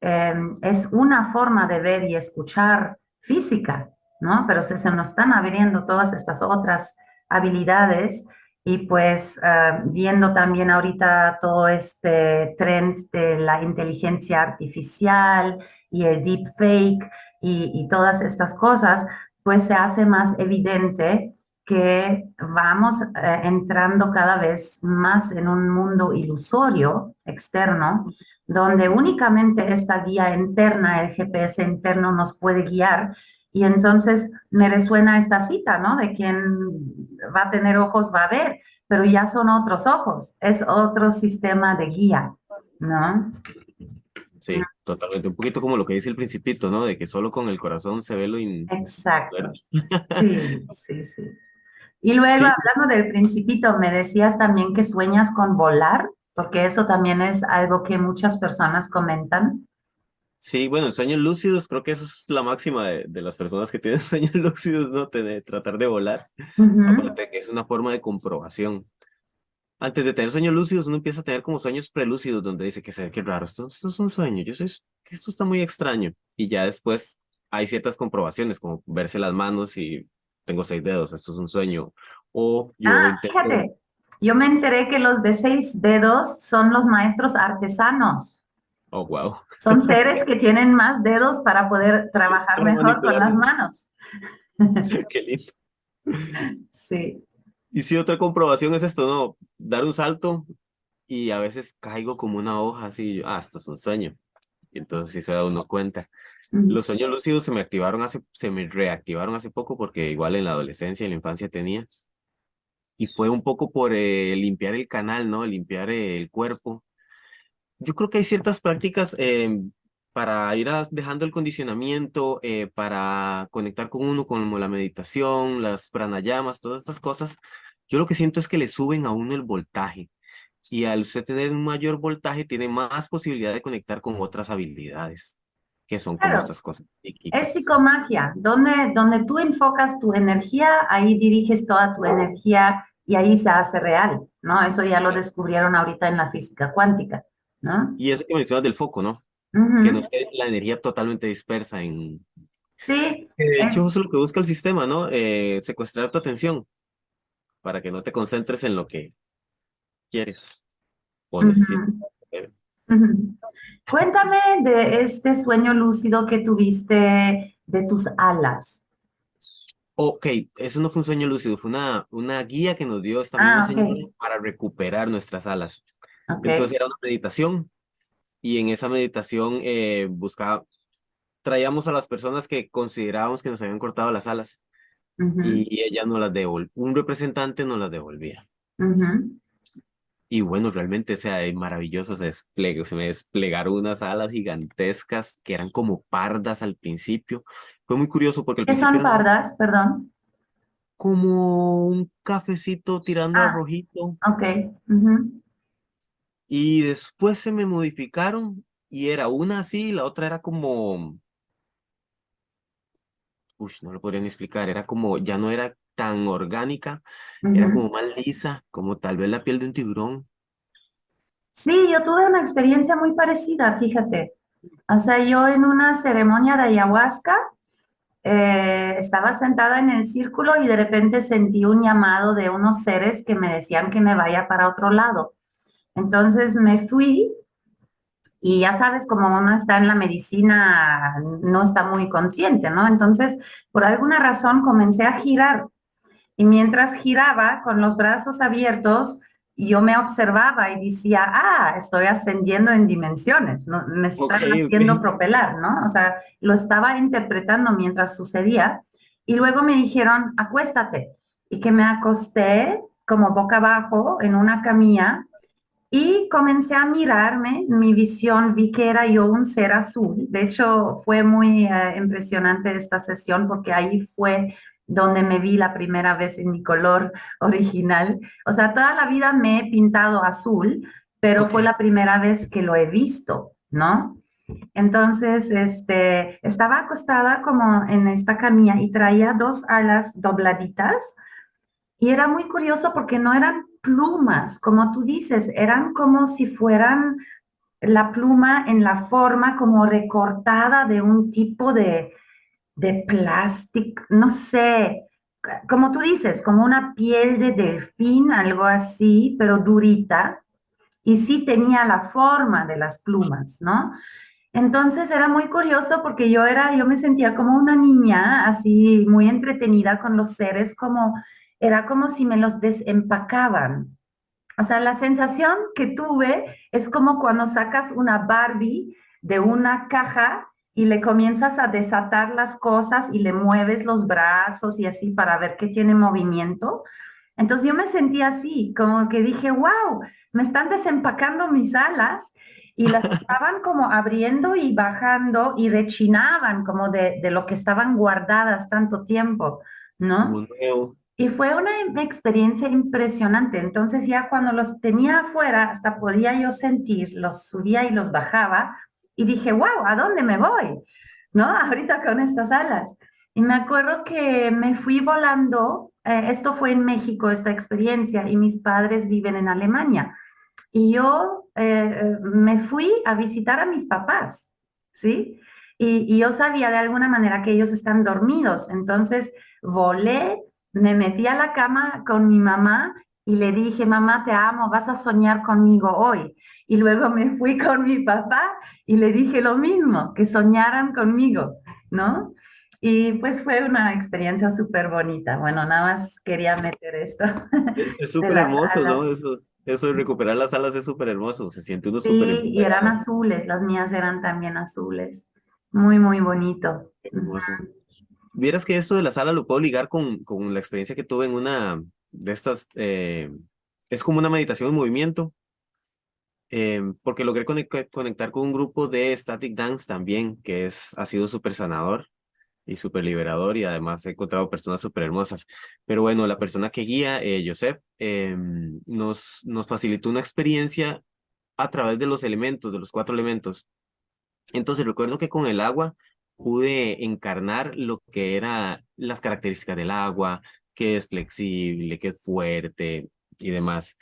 eh, es una forma de ver y escuchar física, ¿no? Pero se, se nos están abriendo todas estas otras habilidades y pues eh, viendo también ahorita todo este trend de la inteligencia artificial y el deepfake y, y todas estas cosas, pues se hace más evidente que vamos eh, entrando cada vez más en un mundo ilusorio externo, donde únicamente esta guía interna, el GPS interno, nos puede guiar. Y entonces me resuena esta cita, ¿no? De quien va a tener ojos va a ver, pero ya son otros ojos, es otro sistema de guía, ¿no? Sí, totalmente. Un poquito como lo que dice el principito, ¿no? De que solo con el corazón se ve lo in... Exacto. Sí, sí, sí. Y luego, Sí. hablando del principito, me decías también que sueñas con volar, porque eso también es algo que muchas personas comentan. Sí, bueno, sueños lúcidos, creo que eso es la máxima de, de las personas que tienen sueños lúcidos, ¿no? Tener- tratar de volar. De que es una forma de comprobación. Antes de tener sueños lúcidos, uno empieza a tener como sueños prelúcidos, donde dice que se ve que raro, esto, esto es un sueño, yo sé que esto está muy extraño. Y ya después hay ciertas comprobaciones, como verse las manos y tengo seis dedos, esto es un sueño. O yo Ah, intento- fíjate, yo me enteré que los de seis dedos son los maestros artesanos. Oh, wow. Son seres que tienen más dedos para poder trabajar mejor con las manos. Qué lindo. Sí. Y sí, otra comprobación es esto, ¿no? Dar un salto y a veces caigo como una hoja así, ah, esto es un sueño. Y entonces sí se da uno cuenta. Los sueños lúcidos se me activaron hace, se me reactivaron hace poco porque igual en la adolescencia en la infancia tenía. Y fue un poco por eh, limpiar el canal, ¿no? Limpiar eh, el cuerpo. Yo creo que hay ciertas prácticas eh, para ir dejando el condicionamiento, eh, para conectar con uno, como la meditación, las pranayamas, todas estas cosas. Yo lo que siento es que le suben a uno el voltaje. Y al usted tener un mayor voltaje, tiene más posibilidad de conectar con otras habilidades, que son como estas cosas. Es psicomagia, donde, donde tú enfocas tu energía, ahí diriges toda tu energía y ahí se hace real, ¿no? Eso ya lo descubrieron ahorita en la física cuántica, ¿no? Y eso que mencionas del foco, ¿no? Que no esté la energía totalmente dispersa en... Sí, de hecho, Es- eso es lo que busca el sistema, ¿no? Eh, secuestrar tu atención para que no te concentres en lo que quieres o necesitas. Cuéntame de este sueño lúcido que tuviste de tus alas. Ok, eso no fue un sueño lúcido, fue una, una guía que nos dio esta Ah, misma ok. señora para recuperar nuestras alas. Ok. Entonces era una meditación y en esa meditación eh, buscaba, traíamos a las personas que considerábamos que nos habían cortado las alas Ujú, y ella nos las devolvía, un representante nos las devolvía. ujú. Y bueno, realmente, o sea, es maravilloso, se despliegue, se me desplegaron unas alas gigantescas que eran como pardas al principio. Fue muy curioso porque al ¿Qué principio son pardas? Perdón. como un cafecito tirando a Ah. rojito Ok. ujú. y después se me modificaron y era una así y la otra era como, uy, no lo podría ni explicar, era como, ya no era tan orgánica, era Ujú. como más lisa, como tal vez la piel de un tiburón. Sí, yo tuve una experiencia muy parecida, fíjate. O sea, yo en una ceremonia de ayahuasca eh, estaba sentada en el círculo y de repente sentí un llamado de unos seres que me decían que me vaya para otro lado. Entonces me fui y ya sabes, como uno está en la medicina, no está muy consciente, ¿no? Entonces, por alguna razón comencé a girar y mientras giraba con los brazos abiertos, yo me observaba y decía, ah, estoy ascendiendo en dimensiones, ¿no? Me están haciendo ok. propelar, ¿no? O sea, lo estaba interpretando mientras sucedía y luego me dijeron, acuéstate y que me acosté como boca abajo en una camilla y comencé a mirarme, mi visión, vi que era yo un ser azul. De hecho, fue muy eh, impresionante esta sesión porque ahí fue donde me vi la primera vez en mi color original. O sea, toda la vida me he pintado azul, pero fue Ok. la primera vez que lo he visto, ¿no? Entonces, este, estaba acostada como en esta camilla y traía dos alas dobladitas Y era muy curioso porque no eran plumas, como tú dices, eran como si fueran la pluma en la forma como recortada de un tipo de, de plástico, no sé, como tú dices, como una piel de delfín, algo así, pero durita, y sí tenía la forma de las plumas, ¿no? Entonces era muy curioso porque yo era, yo me sentía como una niña, así muy entretenida con los seres, como era como si me los desempacaban. O sea, la sensación que tuve es como cuando sacas una Barbie de una caja y le comienzas a desatar las cosas y le mueves los brazos y así para ver que tiene movimiento. Entonces yo me sentía así, como que dije, wow, me están desempacando mis alas y las estaban como abriendo y bajando y rechinaban como de, de lo que estaban guardadas tanto tiempo, ¿no? Y fue una experiencia impresionante. Entonces ya cuando los tenía afuera, hasta podía yo sentir, los subía y los bajaba y dije, wow, ¿a dónde me voy? ¿No? Ahorita con estas alas. Y me acuerdo que me fui volando, eh, esto fue en México, esta experiencia, y mis padres viven en Alemania. Y yo eh, me fui a visitar a mis papás, ¿sí? Y, yo sabía de alguna manera que ellos están dormidos. Entonces volé, me metí a la cama con mi mamá y le dije, mamá, te amo, vas a soñar conmigo hoy. Y luego me fui con mi papá y le dije lo mismo, que soñaran conmigo, ¿no? Y pues fue una experiencia súper bonita. Bueno, nada más quería meter esto. Es súper hermoso, ¿no? Eso, eso de recuperar las alas es súper hermoso, se siente uno súper Sí, y eran azules, las mías eran también azules. Muy, muy bonito. Hermoso. Vieras que esto de las alas lo puedo ligar con, con la experiencia que tuve en una de estas, eh, es como una meditación en movimiento, eh, porque logré conectar con un grupo de Static Dance también, que es, ha sido súper sanador y súper liberador y además he encontrado personas súper hermosas. Pero bueno, la persona que guía, eh, Joseph, nos, nos facilitó una experiencia a través de los elementos, de los cuatro elementos. Entonces recuerdo que con el agua pude encarnar lo que eran las características del agua, que es flexible, que es fuerte y demás.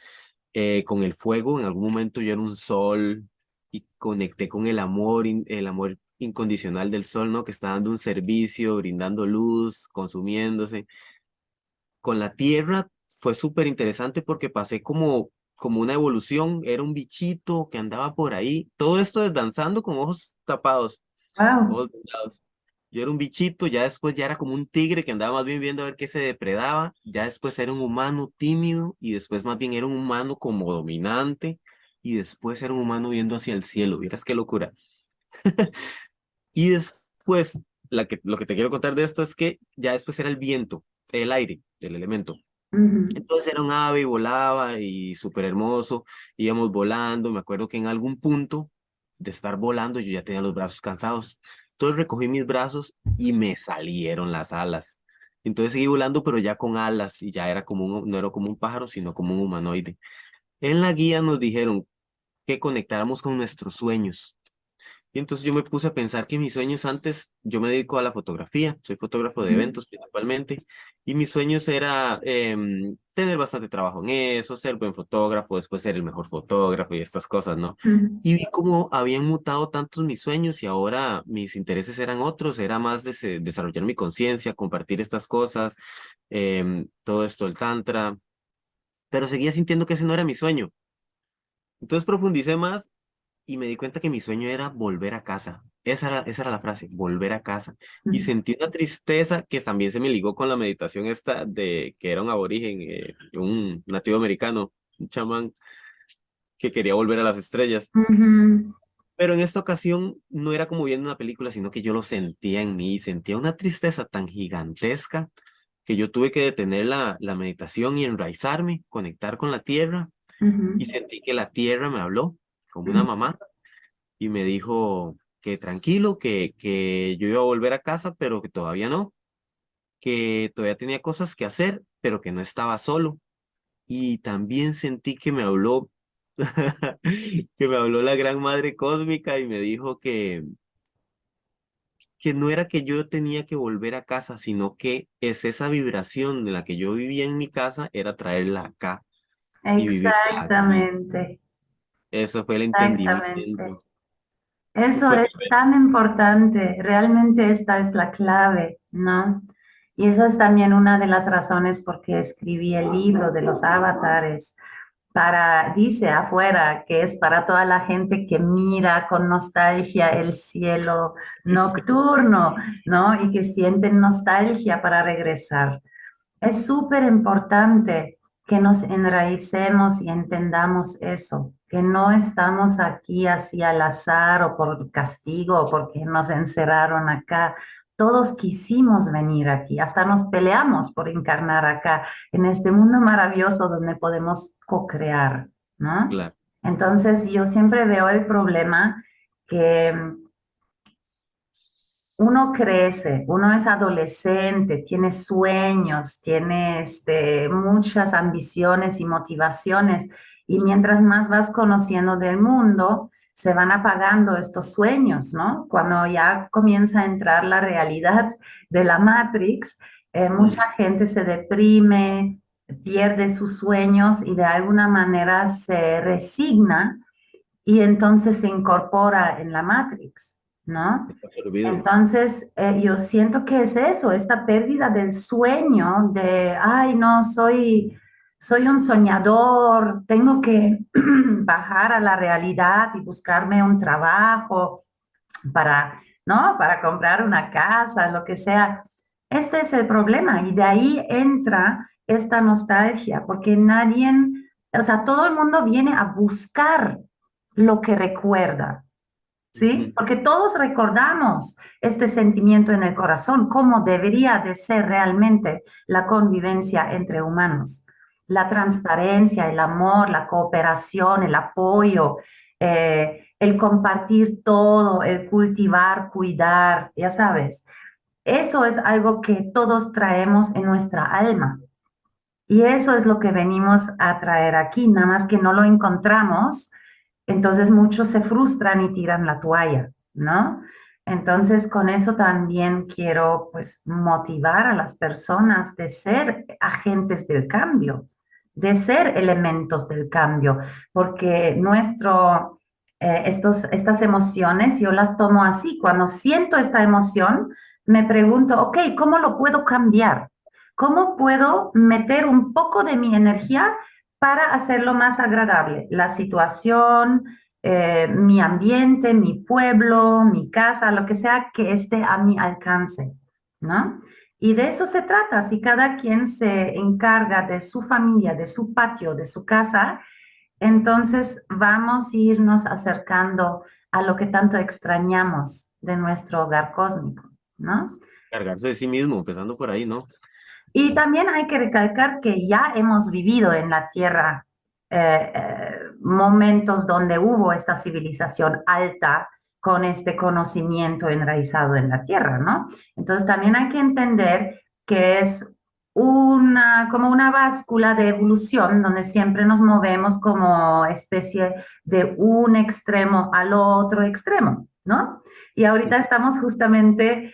Eh, con el fuego, en algún momento yo era un sol y conecté con el amor, el amor incondicional del sol, ¿no? Que está dando un servicio, brindando luz, consumiéndose. Con la tierra fue súper interesante porque pasé como, como una evolución, era un bichito que andaba por ahí, todo esto desdanzando con ojos tapados. Wow. Yo era un bichito, ya después ya era como un tigre que andaba más bien viendo a ver qué se depredaba, ya después era un humano tímido y después más bien era un humano como dominante y después era un humano viendo hacia el cielo, vieras qué locura. y después, la que, lo que te quiero contar de esto es que ya después era el viento, el aire, el elemento. Entonces era un ave y volaba y súper hermoso, íbamos volando, me acuerdo que en algún punto de estar volando yo ya tenía los brazos cansados entonces recogí mis brazos y me salieron las alas. Entonces seguí volando, pero ya con alas y ya era como un, no era como un pájaro, sino como un humanoide. En la guía nos dijeron que conectáramos con nuestros sueños. Y entonces yo me puse a pensar que mis sueños antes, yo me dedico a la fotografía, soy fotógrafo de eventos principalmente, y mis sueños era em, tener bastante trabajo en eso, ser buen fotógrafo, después ser el mejor fotógrafo y estas cosas, ¿no? Y vi cómo habían mutado tantos mis sueños y ahora mis intereses eran otros, era más de desarrollar mi conciencia, compartir estas cosas, em, todo esto, el tantra, pero seguía sintiendo que ese no era mi sueño. Entonces profundicé más y me di cuenta que mi sueño era volver a casa. Esa era, esa era la frase, volver a casa. Y sentí una tristeza que también se me ligó con la meditación esta de que era un aborigen, eh, un nativo americano, un chamán que quería volver a las estrellas. Pero en esta ocasión no era como viendo una película, sino que yo lo sentía en mí, sentía una tristeza tan gigantesca que yo tuve que detener la, la meditación y enraizarme, conectar con la tierra, y sentí que la tierra me habló como una mamá y me dijo que tranquilo, que, que yo iba a volver a casa, pero que todavía no, que todavía tenía cosas que hacer, pero que no estaba solo. Y también sentí que me habló, que me habló la gran madre cósmica y me dijo que, que no era que yo tenía que volver a casa, sino que es esa vibración de la que yo vivía en mi casa, era traerla acá. Exactamente. Eso fue el entendimiento. Eso es tan importante, realmente esta es la clave, ¿no? Y esa es también una de las razones por qué escribí el libro de los avatares, para, dice afuera, que es para toda la gente que mira con nostalgia el cielo nocturno, ¿no? Y que sienten nostalgia para regresar. Es súper importante que nos enraicemos y entendamos eso, que no estamos aquí así al azar o por castigo o porque nos encerraron acá. Todos quisimos venir aquí, hasta nos peleamos por encarnar acá, en este mundo maravilloso donde podemos co-crear, ¿no? Entonces yo siempre veo el problema que uno crece, uno es adolescente, tiene sueños, tiene este, muchas ambiciones y motivaciones, y mientras más vas conociendo del mundo, se van apagando estos sueños, ¿no? Cuando ya comienza a entrar la realidad de la Matrix, eh, mucha gente se deprime, pierde sus sueños y de alguna manera se resigna y entonces se incorpora en la Matrix. ¿no? Entonces, eh, yo siento que es eso, esta pérdida del sueño, de, ay, no, soy, soy un soñador, tengo que bajar a la realidad y buscarme un trabajo para, ¿no? Para comprar una casa, lo que sea. Este es el problema y de ahí entra esta nostalgia, porque nadie, o sea, todo el mundo viene a buscar lo que recuerda, ¿sí? Porque todos recordamos este sentimiento en el corazón, cómo debería de ser realmente la convivencia entre humanos. La transparencia, el amor, la cooperación, el apoyo, eh, el compartir todo, el cultivar, cuidar, ya sabes. Eso es algo que todos traemos en nuestra alma. Y eso es lo que venimos a traer aquí, nada más que no lo encontramos entonces muchos se frustran y tiran la toalla, ¿no? Entonces con eso también quiero pues motivar a las personas de ser agentes del cambio, de ser elementos del cambio, porque nuestro, eh, estos, estas emociones yo las tomo así. Cuando siento esta emoción, me pregunto, ok, ¿cómo lo puedo cambiar? ¿Cómo puedo meter un poco de mi energía para hacerlo más agradable. La situación, eh, mi ambiente, mi pueblo, mi casa, lo que sea que esté a mi alcance, ¿no? Y de eso se trata. Si cada quien se encarga de su familia, de su patio, de su casa, entonces vamos a irnos acercando a lo que tanto extrañamos de nuestro hogar cósmico, ¿no? Cargarse de sí mismo, empezando por ahí, ¿no? Y también hay que recalcar que ya hemos vivido en la Tierra eh, eh, momentos donde hubo esta civilización alta con este conocimiento enraizado en la Tierra, ¿no? Entonces también hay que entender que es una, como una báscula de evolución donde siempre nos movemos como especie de un extremo al otro extremo, ¿no? Y ahorita estamos justamente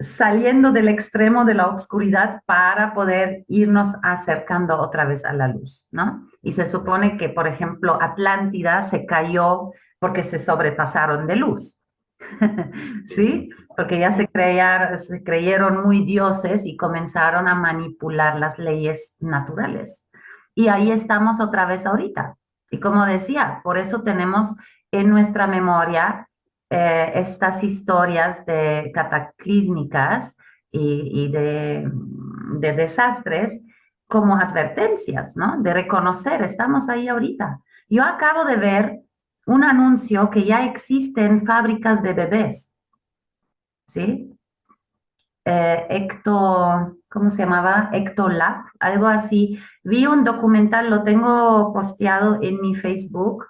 saliendo del extremo de la oscuridad para poder irnos acercando otra vez a la luz, ¿no? Y se supone que, por ejemplo, Atlántida se cayó porque se sobrepasaron de luz, ¿sí? Porque ya se, se creyeron muy dioses y comenzaron a manipular las leyes naturales. Y ahí estamos otra vez ahorita. Y como decía, por eso tenemos en nuestra memoria eh, estas historias de cataclísmicas y, de, de, desastres como advertencias, ¿no? De reconocer, estamos ahí ahorita. Yo acabo de ver un anuncio que ya existen fábricas de bebés, ¿sí? Eh, Ecto, ¿cómo se llamaba? Ectolab, algo así. Vi un documental, lo tengo posteado en mi Facebook,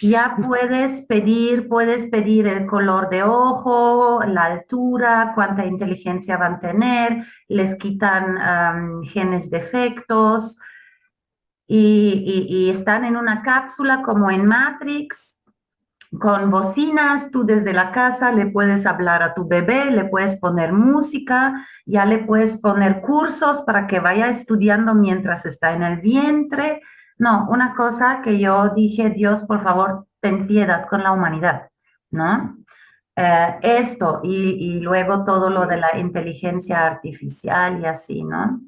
ya puedes pedir, puedes pedir el color de ojo, la altura, cuánta inteligencia van a tener, les quitan genes defectos y, están en una cápsula como en Matrix con bocinas, tú desde la casa le puedes hablar a tu bebé, le puedes poner música, ya le puedes poner cursos para que vaya estudiando mientras está en el vientre. No, una cosa que yo dije, Dios, por favor, ten piedad con la humanidad, ¿no? Eh, esto y luego todo lo de la inteligencia artificial y así, ¿no?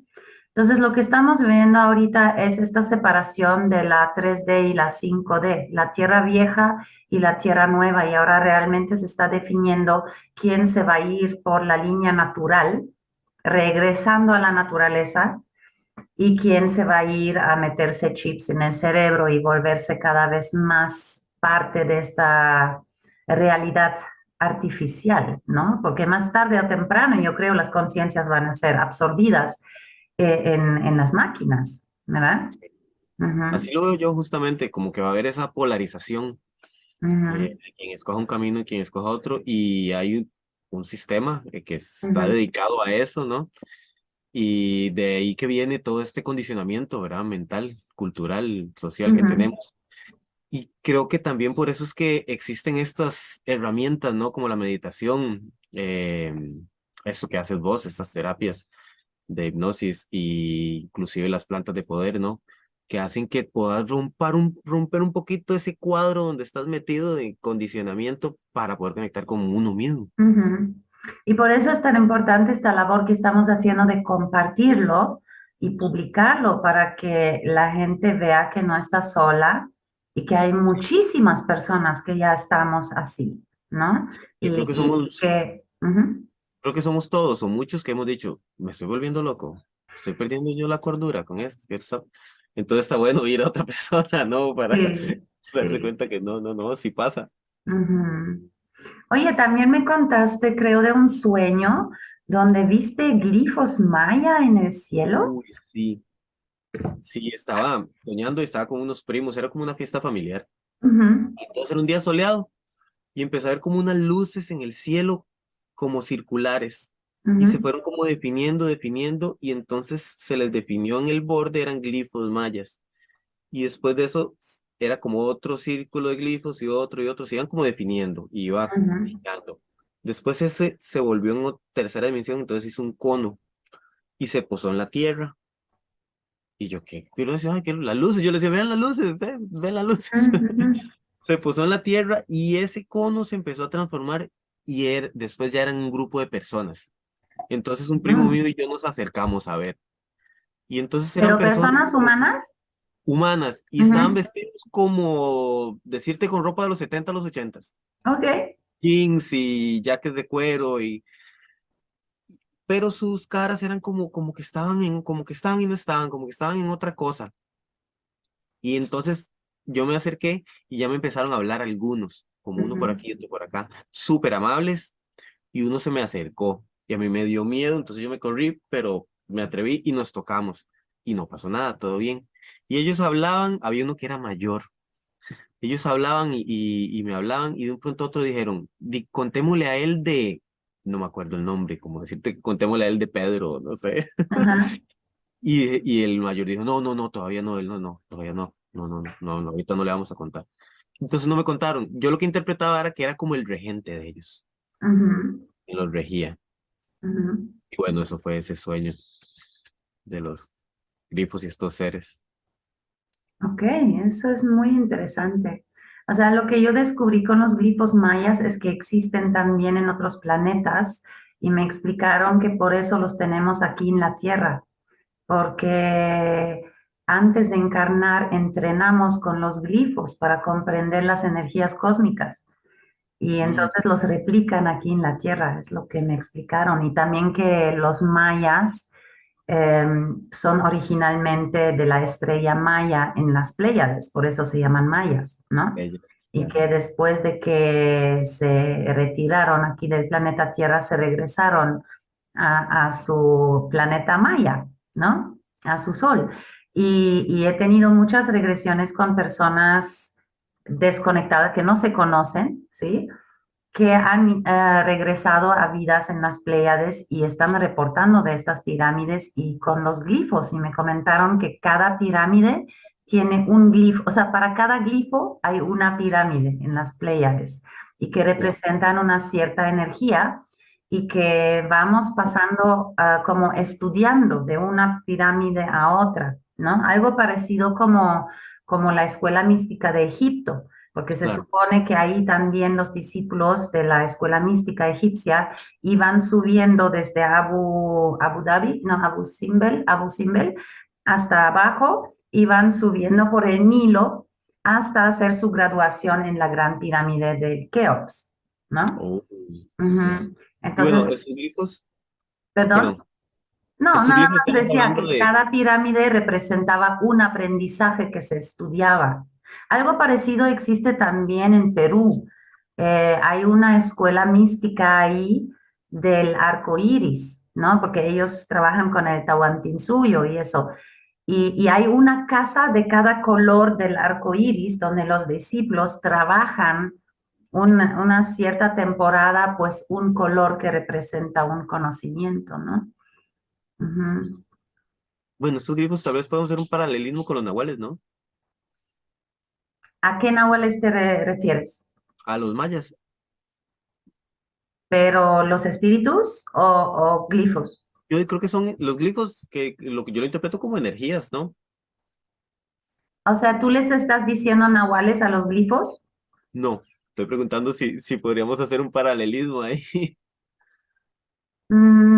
Entonces, lo que estamos viendo ahorita es esta separación de la 3D y la 5D, la Tierra vieja y la Tierra nueva, y ahora realmente se está definiendo quién se va a ir por la línea natural, regresando a la naturaleza, y quién se va a ir a meterse chips en el cerebro y volverse cada vez más parte de esta realidad artificial, ¿no? Porque más tarde o temprano yo creo las conciencias van a ser absorbidas eh, en, las máquinas, ¿verdad? Así lo veo yo justamente, como que va a haber esa polarización, eh, quien escoja un camino y quien escoja otro, y hay un, sistema eh, que está dedicado a eso, ¿no? Y de ahí que viene todo este condicionamiento, ¿verdad? Mental, cultural, social que tenemos. Y creo que también por eso es que existen estas herramientas, ¿no? Como la meditación, eh, eso que haces vos, estas terapias, de hipnosis e inclusive las plantas de poder, ¿no? Que hacen que puedas romper un, romper un poquito ese cuadro donde estás metido de condicionamiento para poder conectar con uno mismo. Y por eso es tan importante esta labor que estamos haciendo de compartirlo y publicarlo para que la gente vea que no está sola y que hay muchísimas personas que ya estamos así, ¿no? Y, creo que somos... Creo que somos todos o muchos que hemos dicho, me estoy volviendo loco, estoy perdiendo yo la cordura con esto. Entonces está bueno ir a otra persona, ¿no? Para darse cuenta que no, no, no, sí pasa. Oye, también me contaste, creo, de un sueño donde viste glifos maya en el cielo. Uy, sí. Sí, estaba soñando y estaba con unos primos, era como una fiesta familiar. Entonces era un día soleado y empecé a ver como unas luces en el cielo como circulares y se fueron como definiendo, definiendo y entonces se les definió en el borde, eran glifos mayas. Y después de eso era como otro círculo de glifos y otro y otro, se iban como definiendo y iba uh Después ese se volvió en tercera dimensión, entonces hizo un cono y se posó en la tierra. Y yo, ¿qué? Yo le decía, ay, que las luces. Yo le decía, vean las luces, eh, vean las luces. se posó en la tierra y ese cono se empezó a transformar y er, después ya eran un grupo de personas. Entonces un primo mío y yo nos acercamos a ver. Y entonces eran ¿Pero personas, humanas? Humanas, y estaban vestidos como, decirte, con ropa de los 70 a los 80. Ok. Jeans y jackets de cuero y... Pero sus caras eran como, como que estaban en, como que estaban y no estaban, como que estaban en otra cosa. Y entonces yo me acerqué y ya me empezaron a hablar algunos como uno por aquí y otro por acá, súper amables, y uno se me acercó, y a mí me dio miedo, entonces yo me corrí, pero me atreví y nos tocamos, y no pasó nada, todo bien. Y ellos hablaban, había uno que era mayor, ellos hablaban y, y, me hablaban, y de un pronto a otro dijeron, contémosle a él de, no me acuerdo el nombre, como decirte, contémosle a él de Pedro, no sé. y, y el mayor dijo, no, no, no, todavía no, él no, no, todavía no, no, no, no, no, ahorita no le vamos a contar. Entonces no me contaron. Yo lo que interpretaba era que era como el regente de ellos. Y los regía. Y bueno, eso fue ese sueño de los grifos y estos seres. Ok, eso es muy interesante. O sea, lo que yo descubrí con los glifos mayas es que existen también en otros planetas y me explicaron que por eso los tenemos aquí en la Tierra, porque antes de encarnar entrenamos con los glifos para comprender las energías cósmicas y entonces los replican aquí en la Tierra, es lo que me explicaron. Y también que los mayas em, son originalmente de la estrella maya en las Pléyades, por eso se llaman mayas, ¿no? Y que después de que se retiraron aquí del planeta Tierra, se regresaron a, a su planeta maya, ¿no? A su sol y, he tenido muchas regresiones con personas desconectadas que no se conocen, ¿sí? que han eh, regresado a vidas en las Pléyades y están reportando de estas pirámides y con los glifos. Y me comentaron que cada pirámide tiene un glifo, o sea, para cada glifo hay una pirámide en las Pléyades y que representan una cierta energía y que vamos pasando ah, como estudiando de una pirámide a otra, ¿no? Algo parecido como, como la escuela mística de Egipto, porque se supone que ahí también los discípulos de la escuela mística egipcia iban subiendo desde Abu, Abu Dhabi, no, Abu Simbel, Abu Simbel, hasta abajo, iban subiendo por el Nilo hasta hacer su graduación en la gran pirámide de Keops, ¿no? Oh, entonces, bueno, esos glifos, ¿perdón? No, nada más decía que de- cada pirámide representaba un aprendizaje que se estudiaba. Algo parecido existe también en Perú. Eh, hay una escuela mística ahí del arco iris, ¿no? Porque ellos trabajan con el Tahuantinsuyo y eso. Y, y hay una casa de cada color del arco iris donde los discípulos trabajan una, una cierta temporada, pues un color que representa un conocimiento, ¿no? Ujú. Bueno, estos glifos tal vez podemos hacer un paralelismo con los nahuales, ¿no? ¿A qué nahuales te re- refieres? A los mayas. ¿Pero los espíritus o, o glifos? Yo creo que son los glifos que lo que yo lo interpreto como energías, ¿no? O sea, ¿tú les estás diciendo nahuales a los glifos? No, estoy preguntando si, si podríamos hacer un paralelismo ahí. Mm,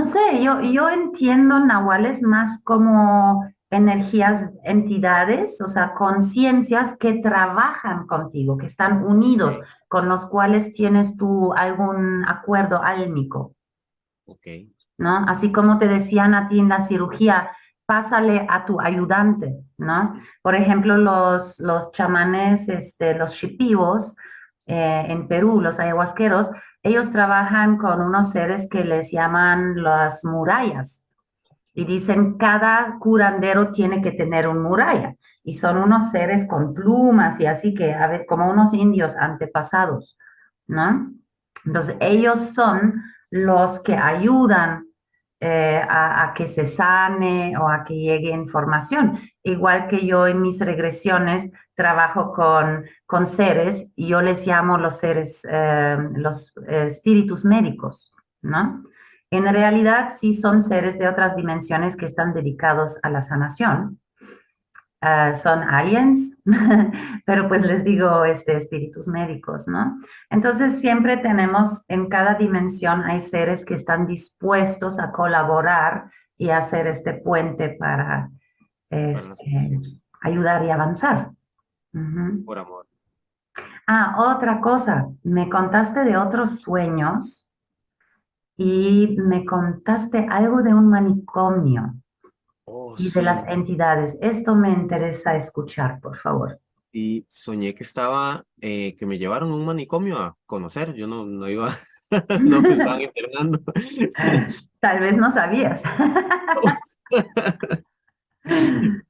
no sé, yo, yo entiendo nahuales más como energías, entidades, o sea, conciencias que trabajan contigo, que están unidos, con los cuales tienes tú algún acuerdo álmico. Ok, ¿no? Así como te decían a ti en la cirugía, pásale a tu ayudante, ¿no? Por ejemplo, los, los chamanes, este, los shipibos eh, en Perú, los ayahuasqueros, ellos trabajan con unos seres que les llaman las murallas. Y dicen, cada curandero tiene que tener un muralla. Y son unos seres con plumas y así que, a ver, como unos indios antepasados, ¿no? Entonces, ellos son los que ayudan eh, a, a que se sane o a que llegue información. Igual que yo en mis regresiones trabajo con, con seres y yo les llamo los seres, eh, los eh, espíritus médicos, ¿no? En realidad sí son seres de otras dimensiones que están dedicados a la sanación. Ah, son aliens, pero pues les digo este, espíritus médicos, ¿no? Entonces siempre tenemos en cada dimensión hay seres que están dispuestos a colaborar y a hacer este puente para este, ayudar y avanzar. Por amor. Ah, otra cosa, me contaste de otros sueños y me contaste algo de un manicomio Oh, y de las entidades. Esto me interesa escuchar, por favor. Y soñé que estaba, eh, que me llevaron a un manicomio a conocer. Yo no, no iba, no me estaban internando. Tal vez no sabías.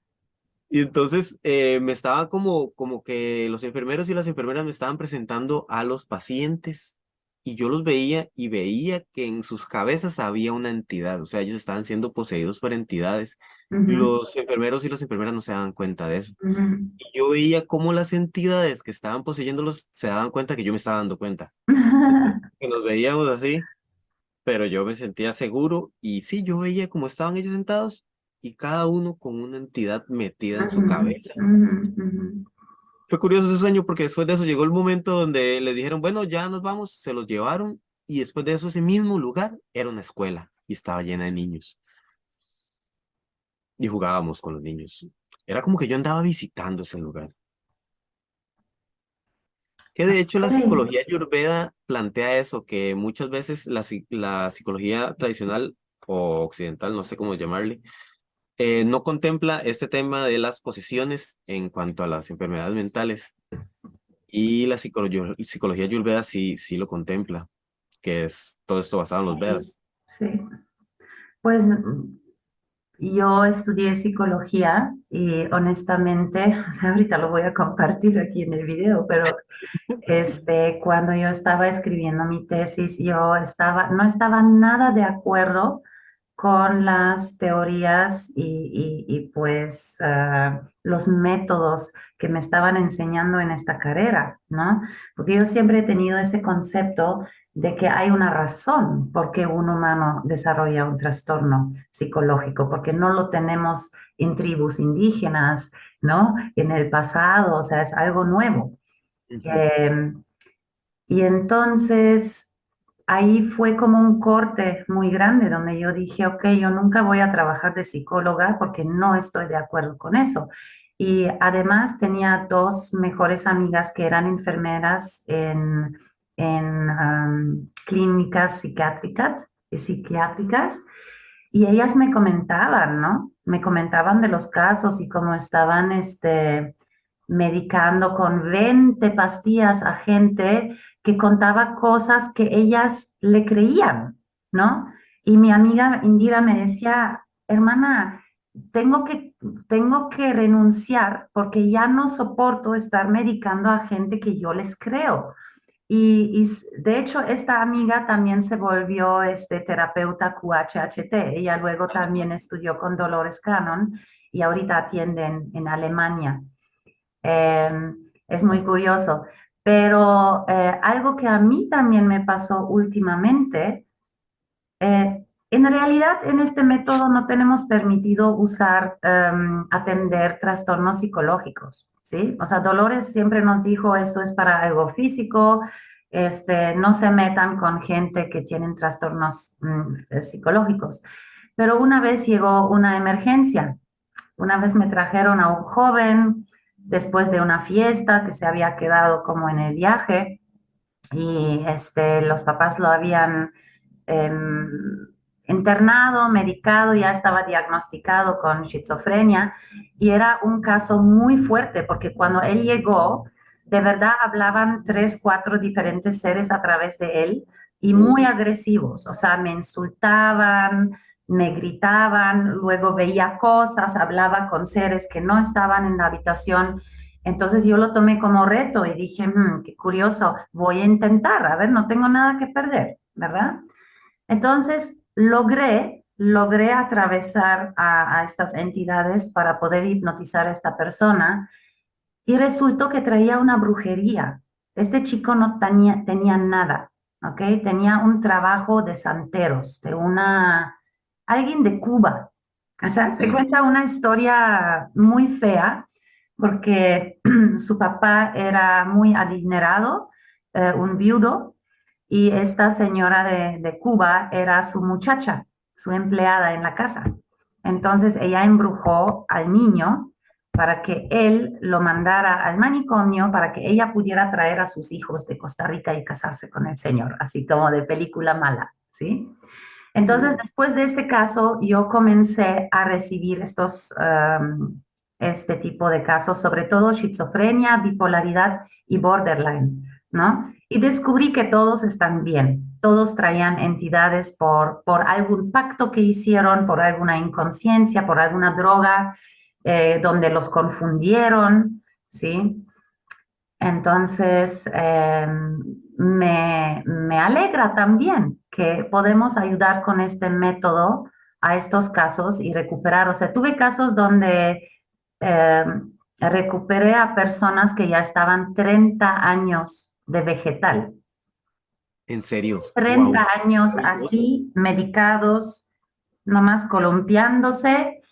Y entonces eh, me estaba como, como que los enfermeros y las enfermeras me estaban presentando a los pacientes y yo los veía y veía que en sus cabezas había una entidad, o sea, ellos estaban siendo poseídos por entidades. Ujú, Los enfermeros y las enfermeras no se daban cuenta de eso. ujú. Y yo veía cómo las entidades que estaban poseyéndolos se daban cuenta que yo me estaba dando cuenta. Que nos veíamos así, pero yo me sentía seguro y sí, yo veía cómo estaban ellos sentados y cada uno con una entidad metida en su cabeza. Fue curioso ese sueño porque después de eso llegó el momento donde le dijeron, bueno, ya nos vamos, se los llevaron y después de eso ese mismo lugar era una escuela y estaba llena de niños. Y jugábamos con los niños. Era como que yo andaba visitando ese lugar. Que de hecho la psicología ayurveda plantea eso, que muchas veces la, la psicología tradicional o occidental, no sé cómo llamarle, eh, no contempla este tema de las posesiones en cuanto a las enfermedades mentales. Y la psicología, psicología ayurveda sí, sí lo contempla, que es todo esto basado en los Vedas. Sí. Pues yo estudié psicología y honestamente, ahorita lo voy a compartir aquí en el video, pero este, cuando yo estaba escribiendo mi tesis, yo estaba, no estaba nada de acuerdo con las teorías y, pues ah, los métodos que me estaban enseñando en esta carrera, ¿no? Porque yo siempre he tenido ese concepto de que hay una razón por qué un humano desarrolla un trastorno psicológico, porque no lo tenemos en tribus indígenas, ¿no? En el pasado, o sea, es algo nuevo. Em, y entonces ahí fue como un corte muy grande donde yo dije, ok, yo nunca voy a trabajar de psicóloga porque no estoy de acuerdo con eso. Y además tenía dos mejores amigas que eran enfermeras en, en clínicas psiquiátricas, psiquiátricas y ellas me comentaban, ¿no? Me comentaban de los casos y cómo estaban este, medicando con 20 pastillas a gente que contaba cosas que ellas le creían, ¿no? Y mi amiga Indira me decía, hermana, tengo que, tengo que renunciar porque ya no soporto estar medicando a gente que yo les creo. Y, de hecho, esta amiga también se volvió este, terapeuta QHHT. Ella luego también estudió con Dolores Cannon y ahorita atiende en Alemania. Em, es muy curioso. Pero eh, algo que a mí también me pasó últimamente, eh, en realidad en este método no tenemos permitido usar, em, atender trastornos psicológicos, ¿sí? O sea, Dolores siempre nos dijo, esto es para algo físico, este, no se metan con gente que tienen trastornos mm, psicológicos. Pero una vez llegó una emergencia, una vez me trajeron a un joven después de una fiesta que se había quedado como en el viaje y este, los papás lo habían em, internado, medicado, ya estaba diagnosticado con esquizofrenia y era un caso muy fuerte porque cuando él llegó, de verdad hablaban tres, cuatro diferentes seres a través de él y muy agresivos, o sea, me insultaban, me gritaban, luego veía cosas, hablaba con seres que no estaban en la habitación. Entonces yo lo tomé como reto y dije, hmm, qué curioso, voy a intentar, a ver, no tengo nada que perder, ¿verdad? Entonces logré, logré atravesar a, estas entidades para poder hipnotizar a esta persona y resultó que traía una brujería. Este chico no tenía, tenía nada, ¿ok? Tenía un trabajo de santeros, de una alguien de Cuba. O sea, se cuenta una historia muy fea porque su papá era muy adinerado, eh, un viudo, y esta señora de, de, Cuba era su muchacha, su empleada en la casa. Entonces ella embrujó al niño para que él lo mandara al manicomio para que ella pudiera traer a sus hijos de Costa Rica y casarse con el señor, así como de película mala, ¿sí? Entonces, después de este caso, yo comencé a recibir estos, este tipo de casos, sobre todo esquizofrenia, bipolaridad y borderline, ¿no? Y descubrí que todos están bien, todos traían entidades por, por algún pacto que hicieron, por alguna inconsciencia, por alguna droga, eh, donde los confundieron, ¿sí? Entonces, em, me, me alegra también que podemos ayudar con este método a estos casos y recuperar. O sea, tuve casos donde eh, recuperé a personas que ya estaban 30 años de vegetal. ¿En serio? 30 años así, medicados, nomás columpiándose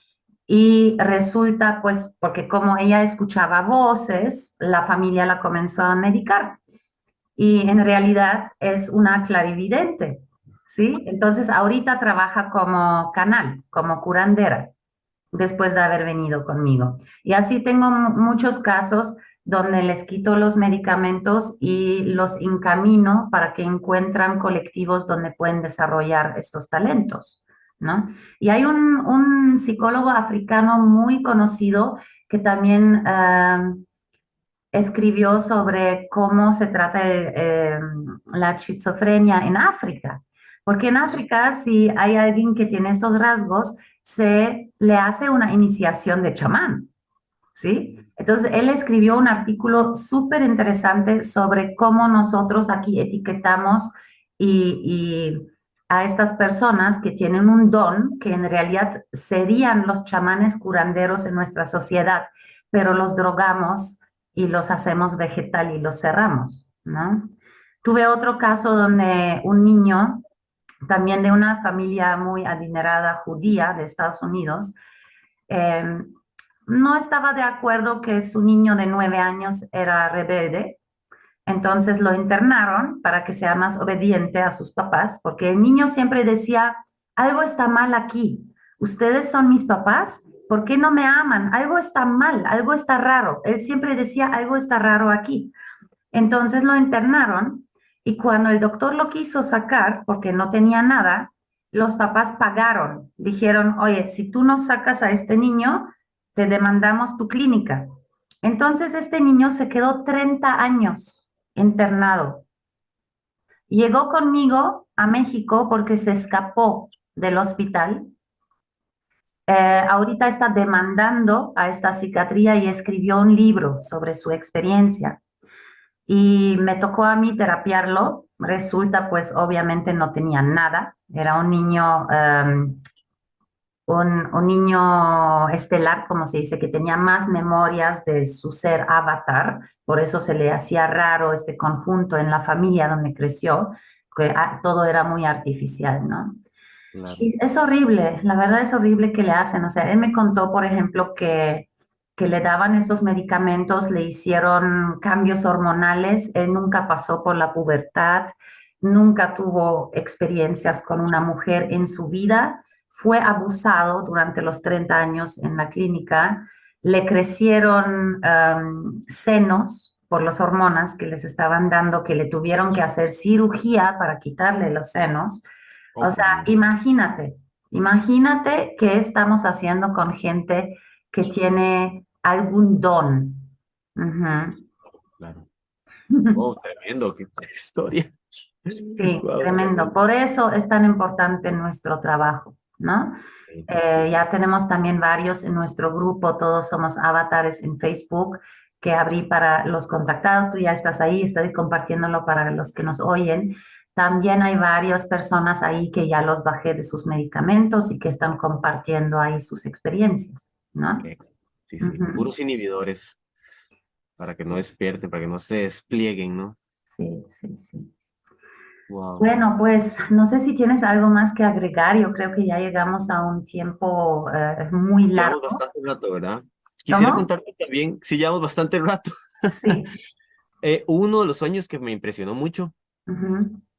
y resulta pues porque como ella escuchaba voces, la familia la comenzó a medicar y en realidad es una clarividente. ¿Sí? Entonces ahorita trabaja como canal, como curandera, después de haber venido conmigo. Y así tengo muchos casos donde les quito los medicamentos y los encamino para que encuentran colectivos donde pueden desarrollar estos talentos, ¿no? Y hay un, psicólogo africano muy conocido que también ah, escribió sobre cómo se trata eh, la esquizofrenia en África. Porque en África, si hay alguien que tiene estos rasgos, se le hace una iniciación de chamán, ¿sí? Entonces, él escribió un artículo súper interesante sobre cómo nosotros aquí etiquetamos y, a estas personas que tienen un don, que en realidad serían los chamanes curanderos en nuestra sociedad, pero los drogamos y los hacemos vegetal y los cerramos, ¿no? Tuve otro caso donde un niño, también de una familia muy adinerada judía de Estados Unidos, eh, no estaba de acuerdo que su niño de nueve años era rebelde, entonces lo internaron para que sea más obediente a sus papás, porque el niño siempre decía, algo está mal aquí, ustedes son mis papás, ¿por qué no me aman? Algo está mal, algo está raro. Él siempre decía, algo está raro aquí. Entonces lo internaron y cuando el doctor lo quiso sacar, porque no tenía nada, los papás pagaron. Dijeron, oye, si tú no sacas a este niño, te demandamos tu clínica. Entonces este niño se quedó 30 años internado. Llegó conmigo a México porque se escapó del hospital. Eh, ahorita está demandando a esta psiquiatría y escribió un libro sobre su experiencia y me tocó a mí terapiarlo. Resulta, pues obviamente no tenía nada. Era un niño, um, un, un, niño estelar, como se dice, que tenía más memorias de su ser avatar. Por eso se le hacía raro este conjunto en la familia donde creció, que ah, todo era muy artificial, ¿no? Claro. Y es horrible, la verdad es horrible que le hacen. O sea, él me contó, por ejemplo, que que le daban esos medicamentos, le hicieron cambios hormonales, él nunca pasó por la pubertad, nunca tuvo experiencias con una mujer en su vida, fue abusado durante los 30 años en la clínica, le crecieron um, senos por las hormonas que les estaban dando, que le tuvieron que hacer cirugía para quitarle los senos. O sea, imagínate, imagínate qué estamos haciendo con gente que tiene algún don. Claro. Oh, tremendo, qué historia. Sí, tremendo. Por eso es tan importante nuestro trabajo, ¿no? Eh, ya tenemos también varios en nuestro grupo, todos somos avatares en Facebook que abrí para los contactados, tú ya estás ahí, estoy compartiéndolo para los que nos oyen. También hay varias personas ahí que ya los bajé de sus medicamentos y que están compartiendo ahí sus experiencias, ¿no? Sí, sí, puros inhibidores para que no despierten, para que no se desplieguen, ¿no? Sí, sí, sí. Bueno, pues no sé si tienes algo más que agregar. Yo creo que ya llegamos a un tiempo eh, muy largo. Llevamos bastante rato, ¿verdad? Quisiera contarte también, sí, llevamos bastante rato. Sí. eh, uno de los sueños que me impresionó mucho,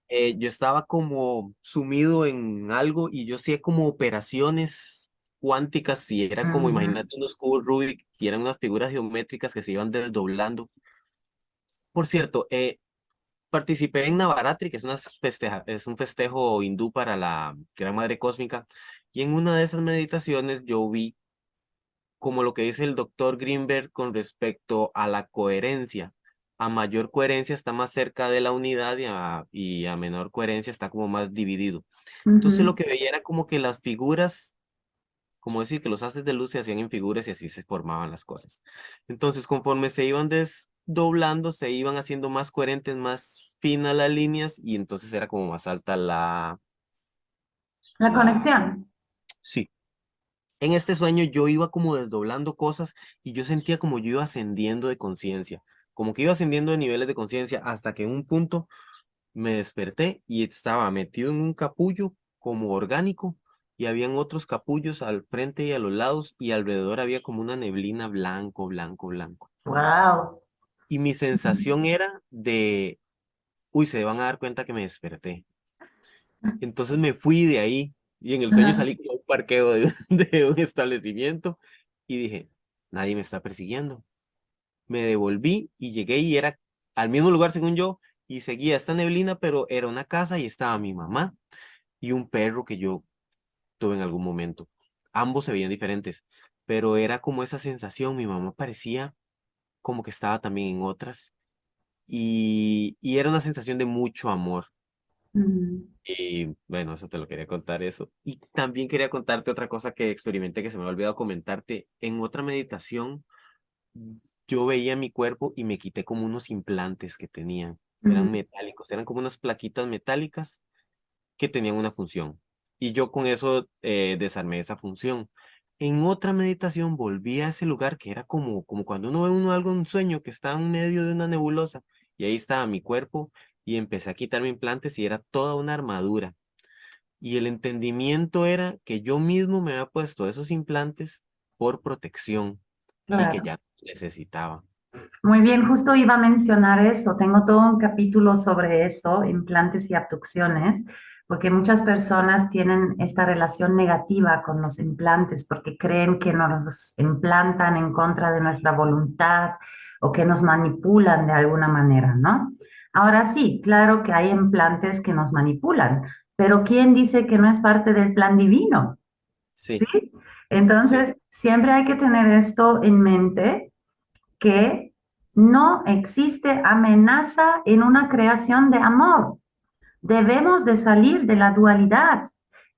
eh, yo estaba como sumido en algo y yo hacía como operaciones cuánticas y era como, imagínate unos cubos Rubik y eran unas figuras geométricas que se iban desdoblando. Por cierto, eh, participé en Navaratri, que es, una festeja, es un festejo hindú para la Gran Madre Cósmica, y en una de esas meditaciones yo vi como lo que dice el doctor Greenberg con respecto a la coherencia. A mayor coherencia está más cerca de la unidad y a, y a menor coherencia está como más dividido. Entonces lo que veía era como que las figuras como decir que los haces de luz se hacían en figuras y así se formaban las cosas. Entonces, conforme se iban desdoblando, se iban haciendo más coherentes, más finas las líneas y entonces era como más alta la... La, conexión. Sí. En este sueño yo iba como desdoblando cosas y yo sentía como yo iba ascendiendo de conciencia, como que iba ascendiendo de niveles de conciencia hasta que en un punto me desperté y estaba metido en un capullo como orgánico y habían otros capullos al frente y a los lados y alrededor había como una neblina blanco, blanco, blanco. Wow. Y mi sensación era de, uy, se van a dar cuenta que me desperté. Entonces me fui de ahí y en el sueño salí como un parqueo de, de un establecimiento y dije, nadie me está persiguiendo. Me devolví y llegué y era al mismo lugar según yo y seguía esta neblina, pero era una casa y estaba mi mamá y un perro que yo tuve en algún momento. Ambos se veían diferentes, pero era como esa sensación, mi mamá parecía como que estaba también en otras y, y era una sensación de mucho amor. Y bueno, eso te lo quería contar eso. Y también quería contarte otra cosa que experimenté que se me ha olvidado comentarte. En otra meditación, yo veía mi cuerpo y me quité como unos implantes que tenían. Eran metálicos, eran como unas plaquitas metálicas que tenían una función. Y yo con eso eh, desarmé esa función. En otra meditación volví a ese lugar que era como, como cuando uno ve uno algo, un sueño que está en medio de una nebulosa. Y ahí estaba mi cuerpo y empecé a quitarme implantes y era toda una armadura. Y el entendimiento era que yo mismo me había puesto esos implantes por protección y que ya necesitaba. Muy bien, justo iba a mencionar eso. Tengo todo un capítulo sobre eso, implantes y abducciones, porque muchas personas tienen esta relación negativa con los implantes porque creen que nos implantan en contra de nuestra voluntad o que nos manipulan de alguna manera, ¿no? Ahora sí, claro que hay implantes que nos manipulan, pero ¿quién dice que no es parte del plan divino? Sí. Entonces, siempre hay que tener esto en mente, que no existe amenaza en una creación de amor. Debemos de salir de la dualidad.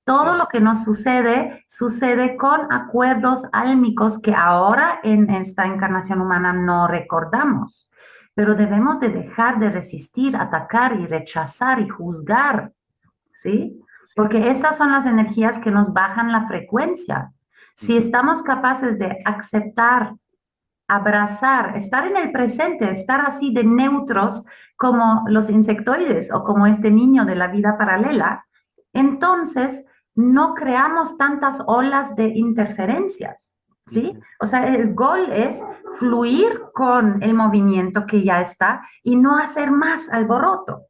Todo lo que nos sucede sucede con acuerdos álmicos que ahora en esta encarnación humana no recordamos. Pero debemos de dejar de resistir, atacar y rechazar y juzgar, ¿sí? Porque esas son las energías que nos bajan la frecuencia. Si estamos capaces de aceptar, abrazar, estar en el presente, estar así de neutros como los insectoides o como este niño de la vida paralela, entonces no creamos tantas olas de interferencias. ¿Sí? O sea, el gol es fluir con el movimiento que ya está y no hacer más alboroto.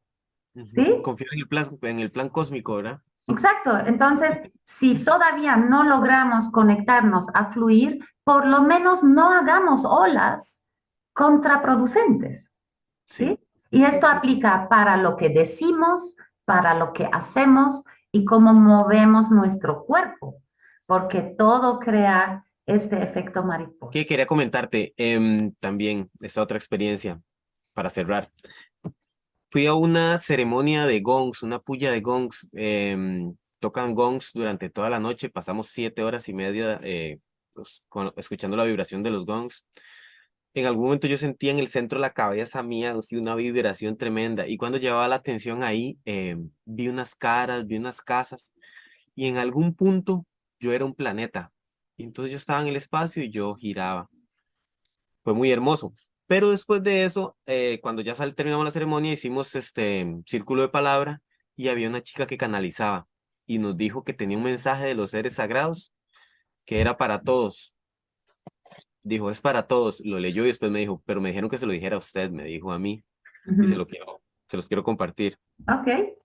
¿Sí? Confiar en el plan, en el plan cósmico, ¿verdad? Exacto. Entonces, si todavía no logramos conectarnos a fluir, por lo menos no hagamos olas contraproducentes. ¿sí? Y esto aplica para lo que decimos, para lo que hacemos y cómo movemos nuestro cuerpo, porque todo crea este efecto mariposa. ¿Qué quería comentarte em, también esta otra experiencia para cerrar fui a una ceremonia de gongs, una puya de gongs. Em, tocan gongs durante toda la noche, pasamos siete horas y media eh, pues, escuchando la vibración de los gongs. En algún momento yo sentía en el centro de la cabeza mía una vibración tremenda y cuando llevaba la atención ahí, em, vi unas caras, vi unas casas y en algún punto yo era un planeta. Y entonces yo estaba en el espacio y yo giraba. Fue muy hermoso. Pero después de eso, eh, cuando ya terminamos la ceremonia, hicimos este círculo de palabra y había una chica que canalizaba y nos dijo que tenía un mensaje de los seres sagrados que era para todos. Dijo, es para todos. Lo leyó y después me dijo, pero me dijeron que se lo dijera a usted, me dijo a mí. Y se, lo quiero, se los quiero compartir. Ok.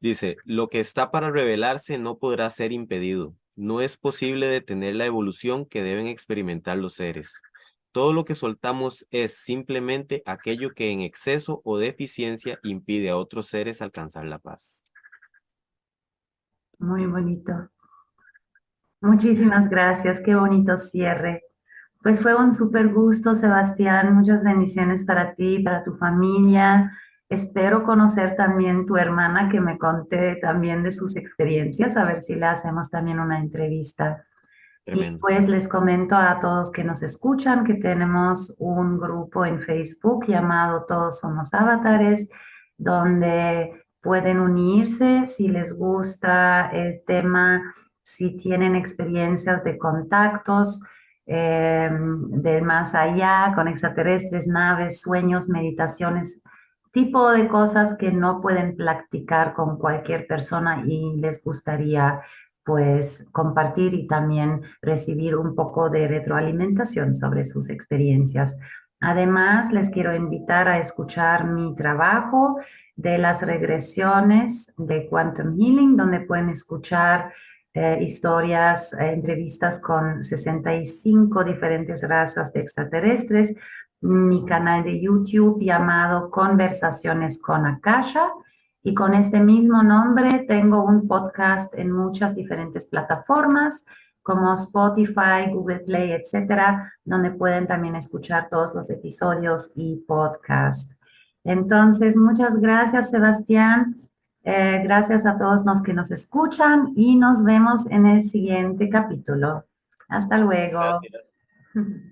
Dice, lo que está para revelarse no podrá ser impedido. No es posible detener la evolución que deben experimentar los seres. Todo lo que soltamos es simplemente aquello que en exceso o deficiencia impide a otros seres alcanzar la paz. Muy bonito. Muchísimas gracias. Qué bonito cierre. Pues fue un súper gusto, Sebastián. Muchas bendiciones para ti, para tu familia. Espero conocer también tu hermana que me conté también de sus experiencias, a ver si le hacemos también una entrevista. Y pues les comento a todos que nos escuchan que tenemos un grupo en Facebook llamado Todos Somos Avatares, donde pueden unirse si les gusta el tema, si tienen experiencias de contactos em, de más allá, con extraterrestres, naves, sueños, meditaciones, tipo de cosas que no pueden practicar con cualquier persona y les gustaría pues compartir y también recibir un poco de retroalimentación sobre sus experiencias. Además, les quiero invitar a escuchar mi trabajo de las regresiones de Quantum Healing, donde pueden escuchar eh, historias, eh, entrevistas con 65 diferentes razas de extraterrestres, mi canal de YouTube llamado Conversaciones con Akasha, y con este mismo nombre tengo un podcast en muchas diferentes plataformas como Spotify, Google Play, etcétera, donde pueden también escuchar todos los episodios y podcast. Entonces, muchas gracias, Sebastián. Eh, gracias a todos los que nos escuchan y nos vemos en el siguiente capítulo. Hasta luego. Gracias.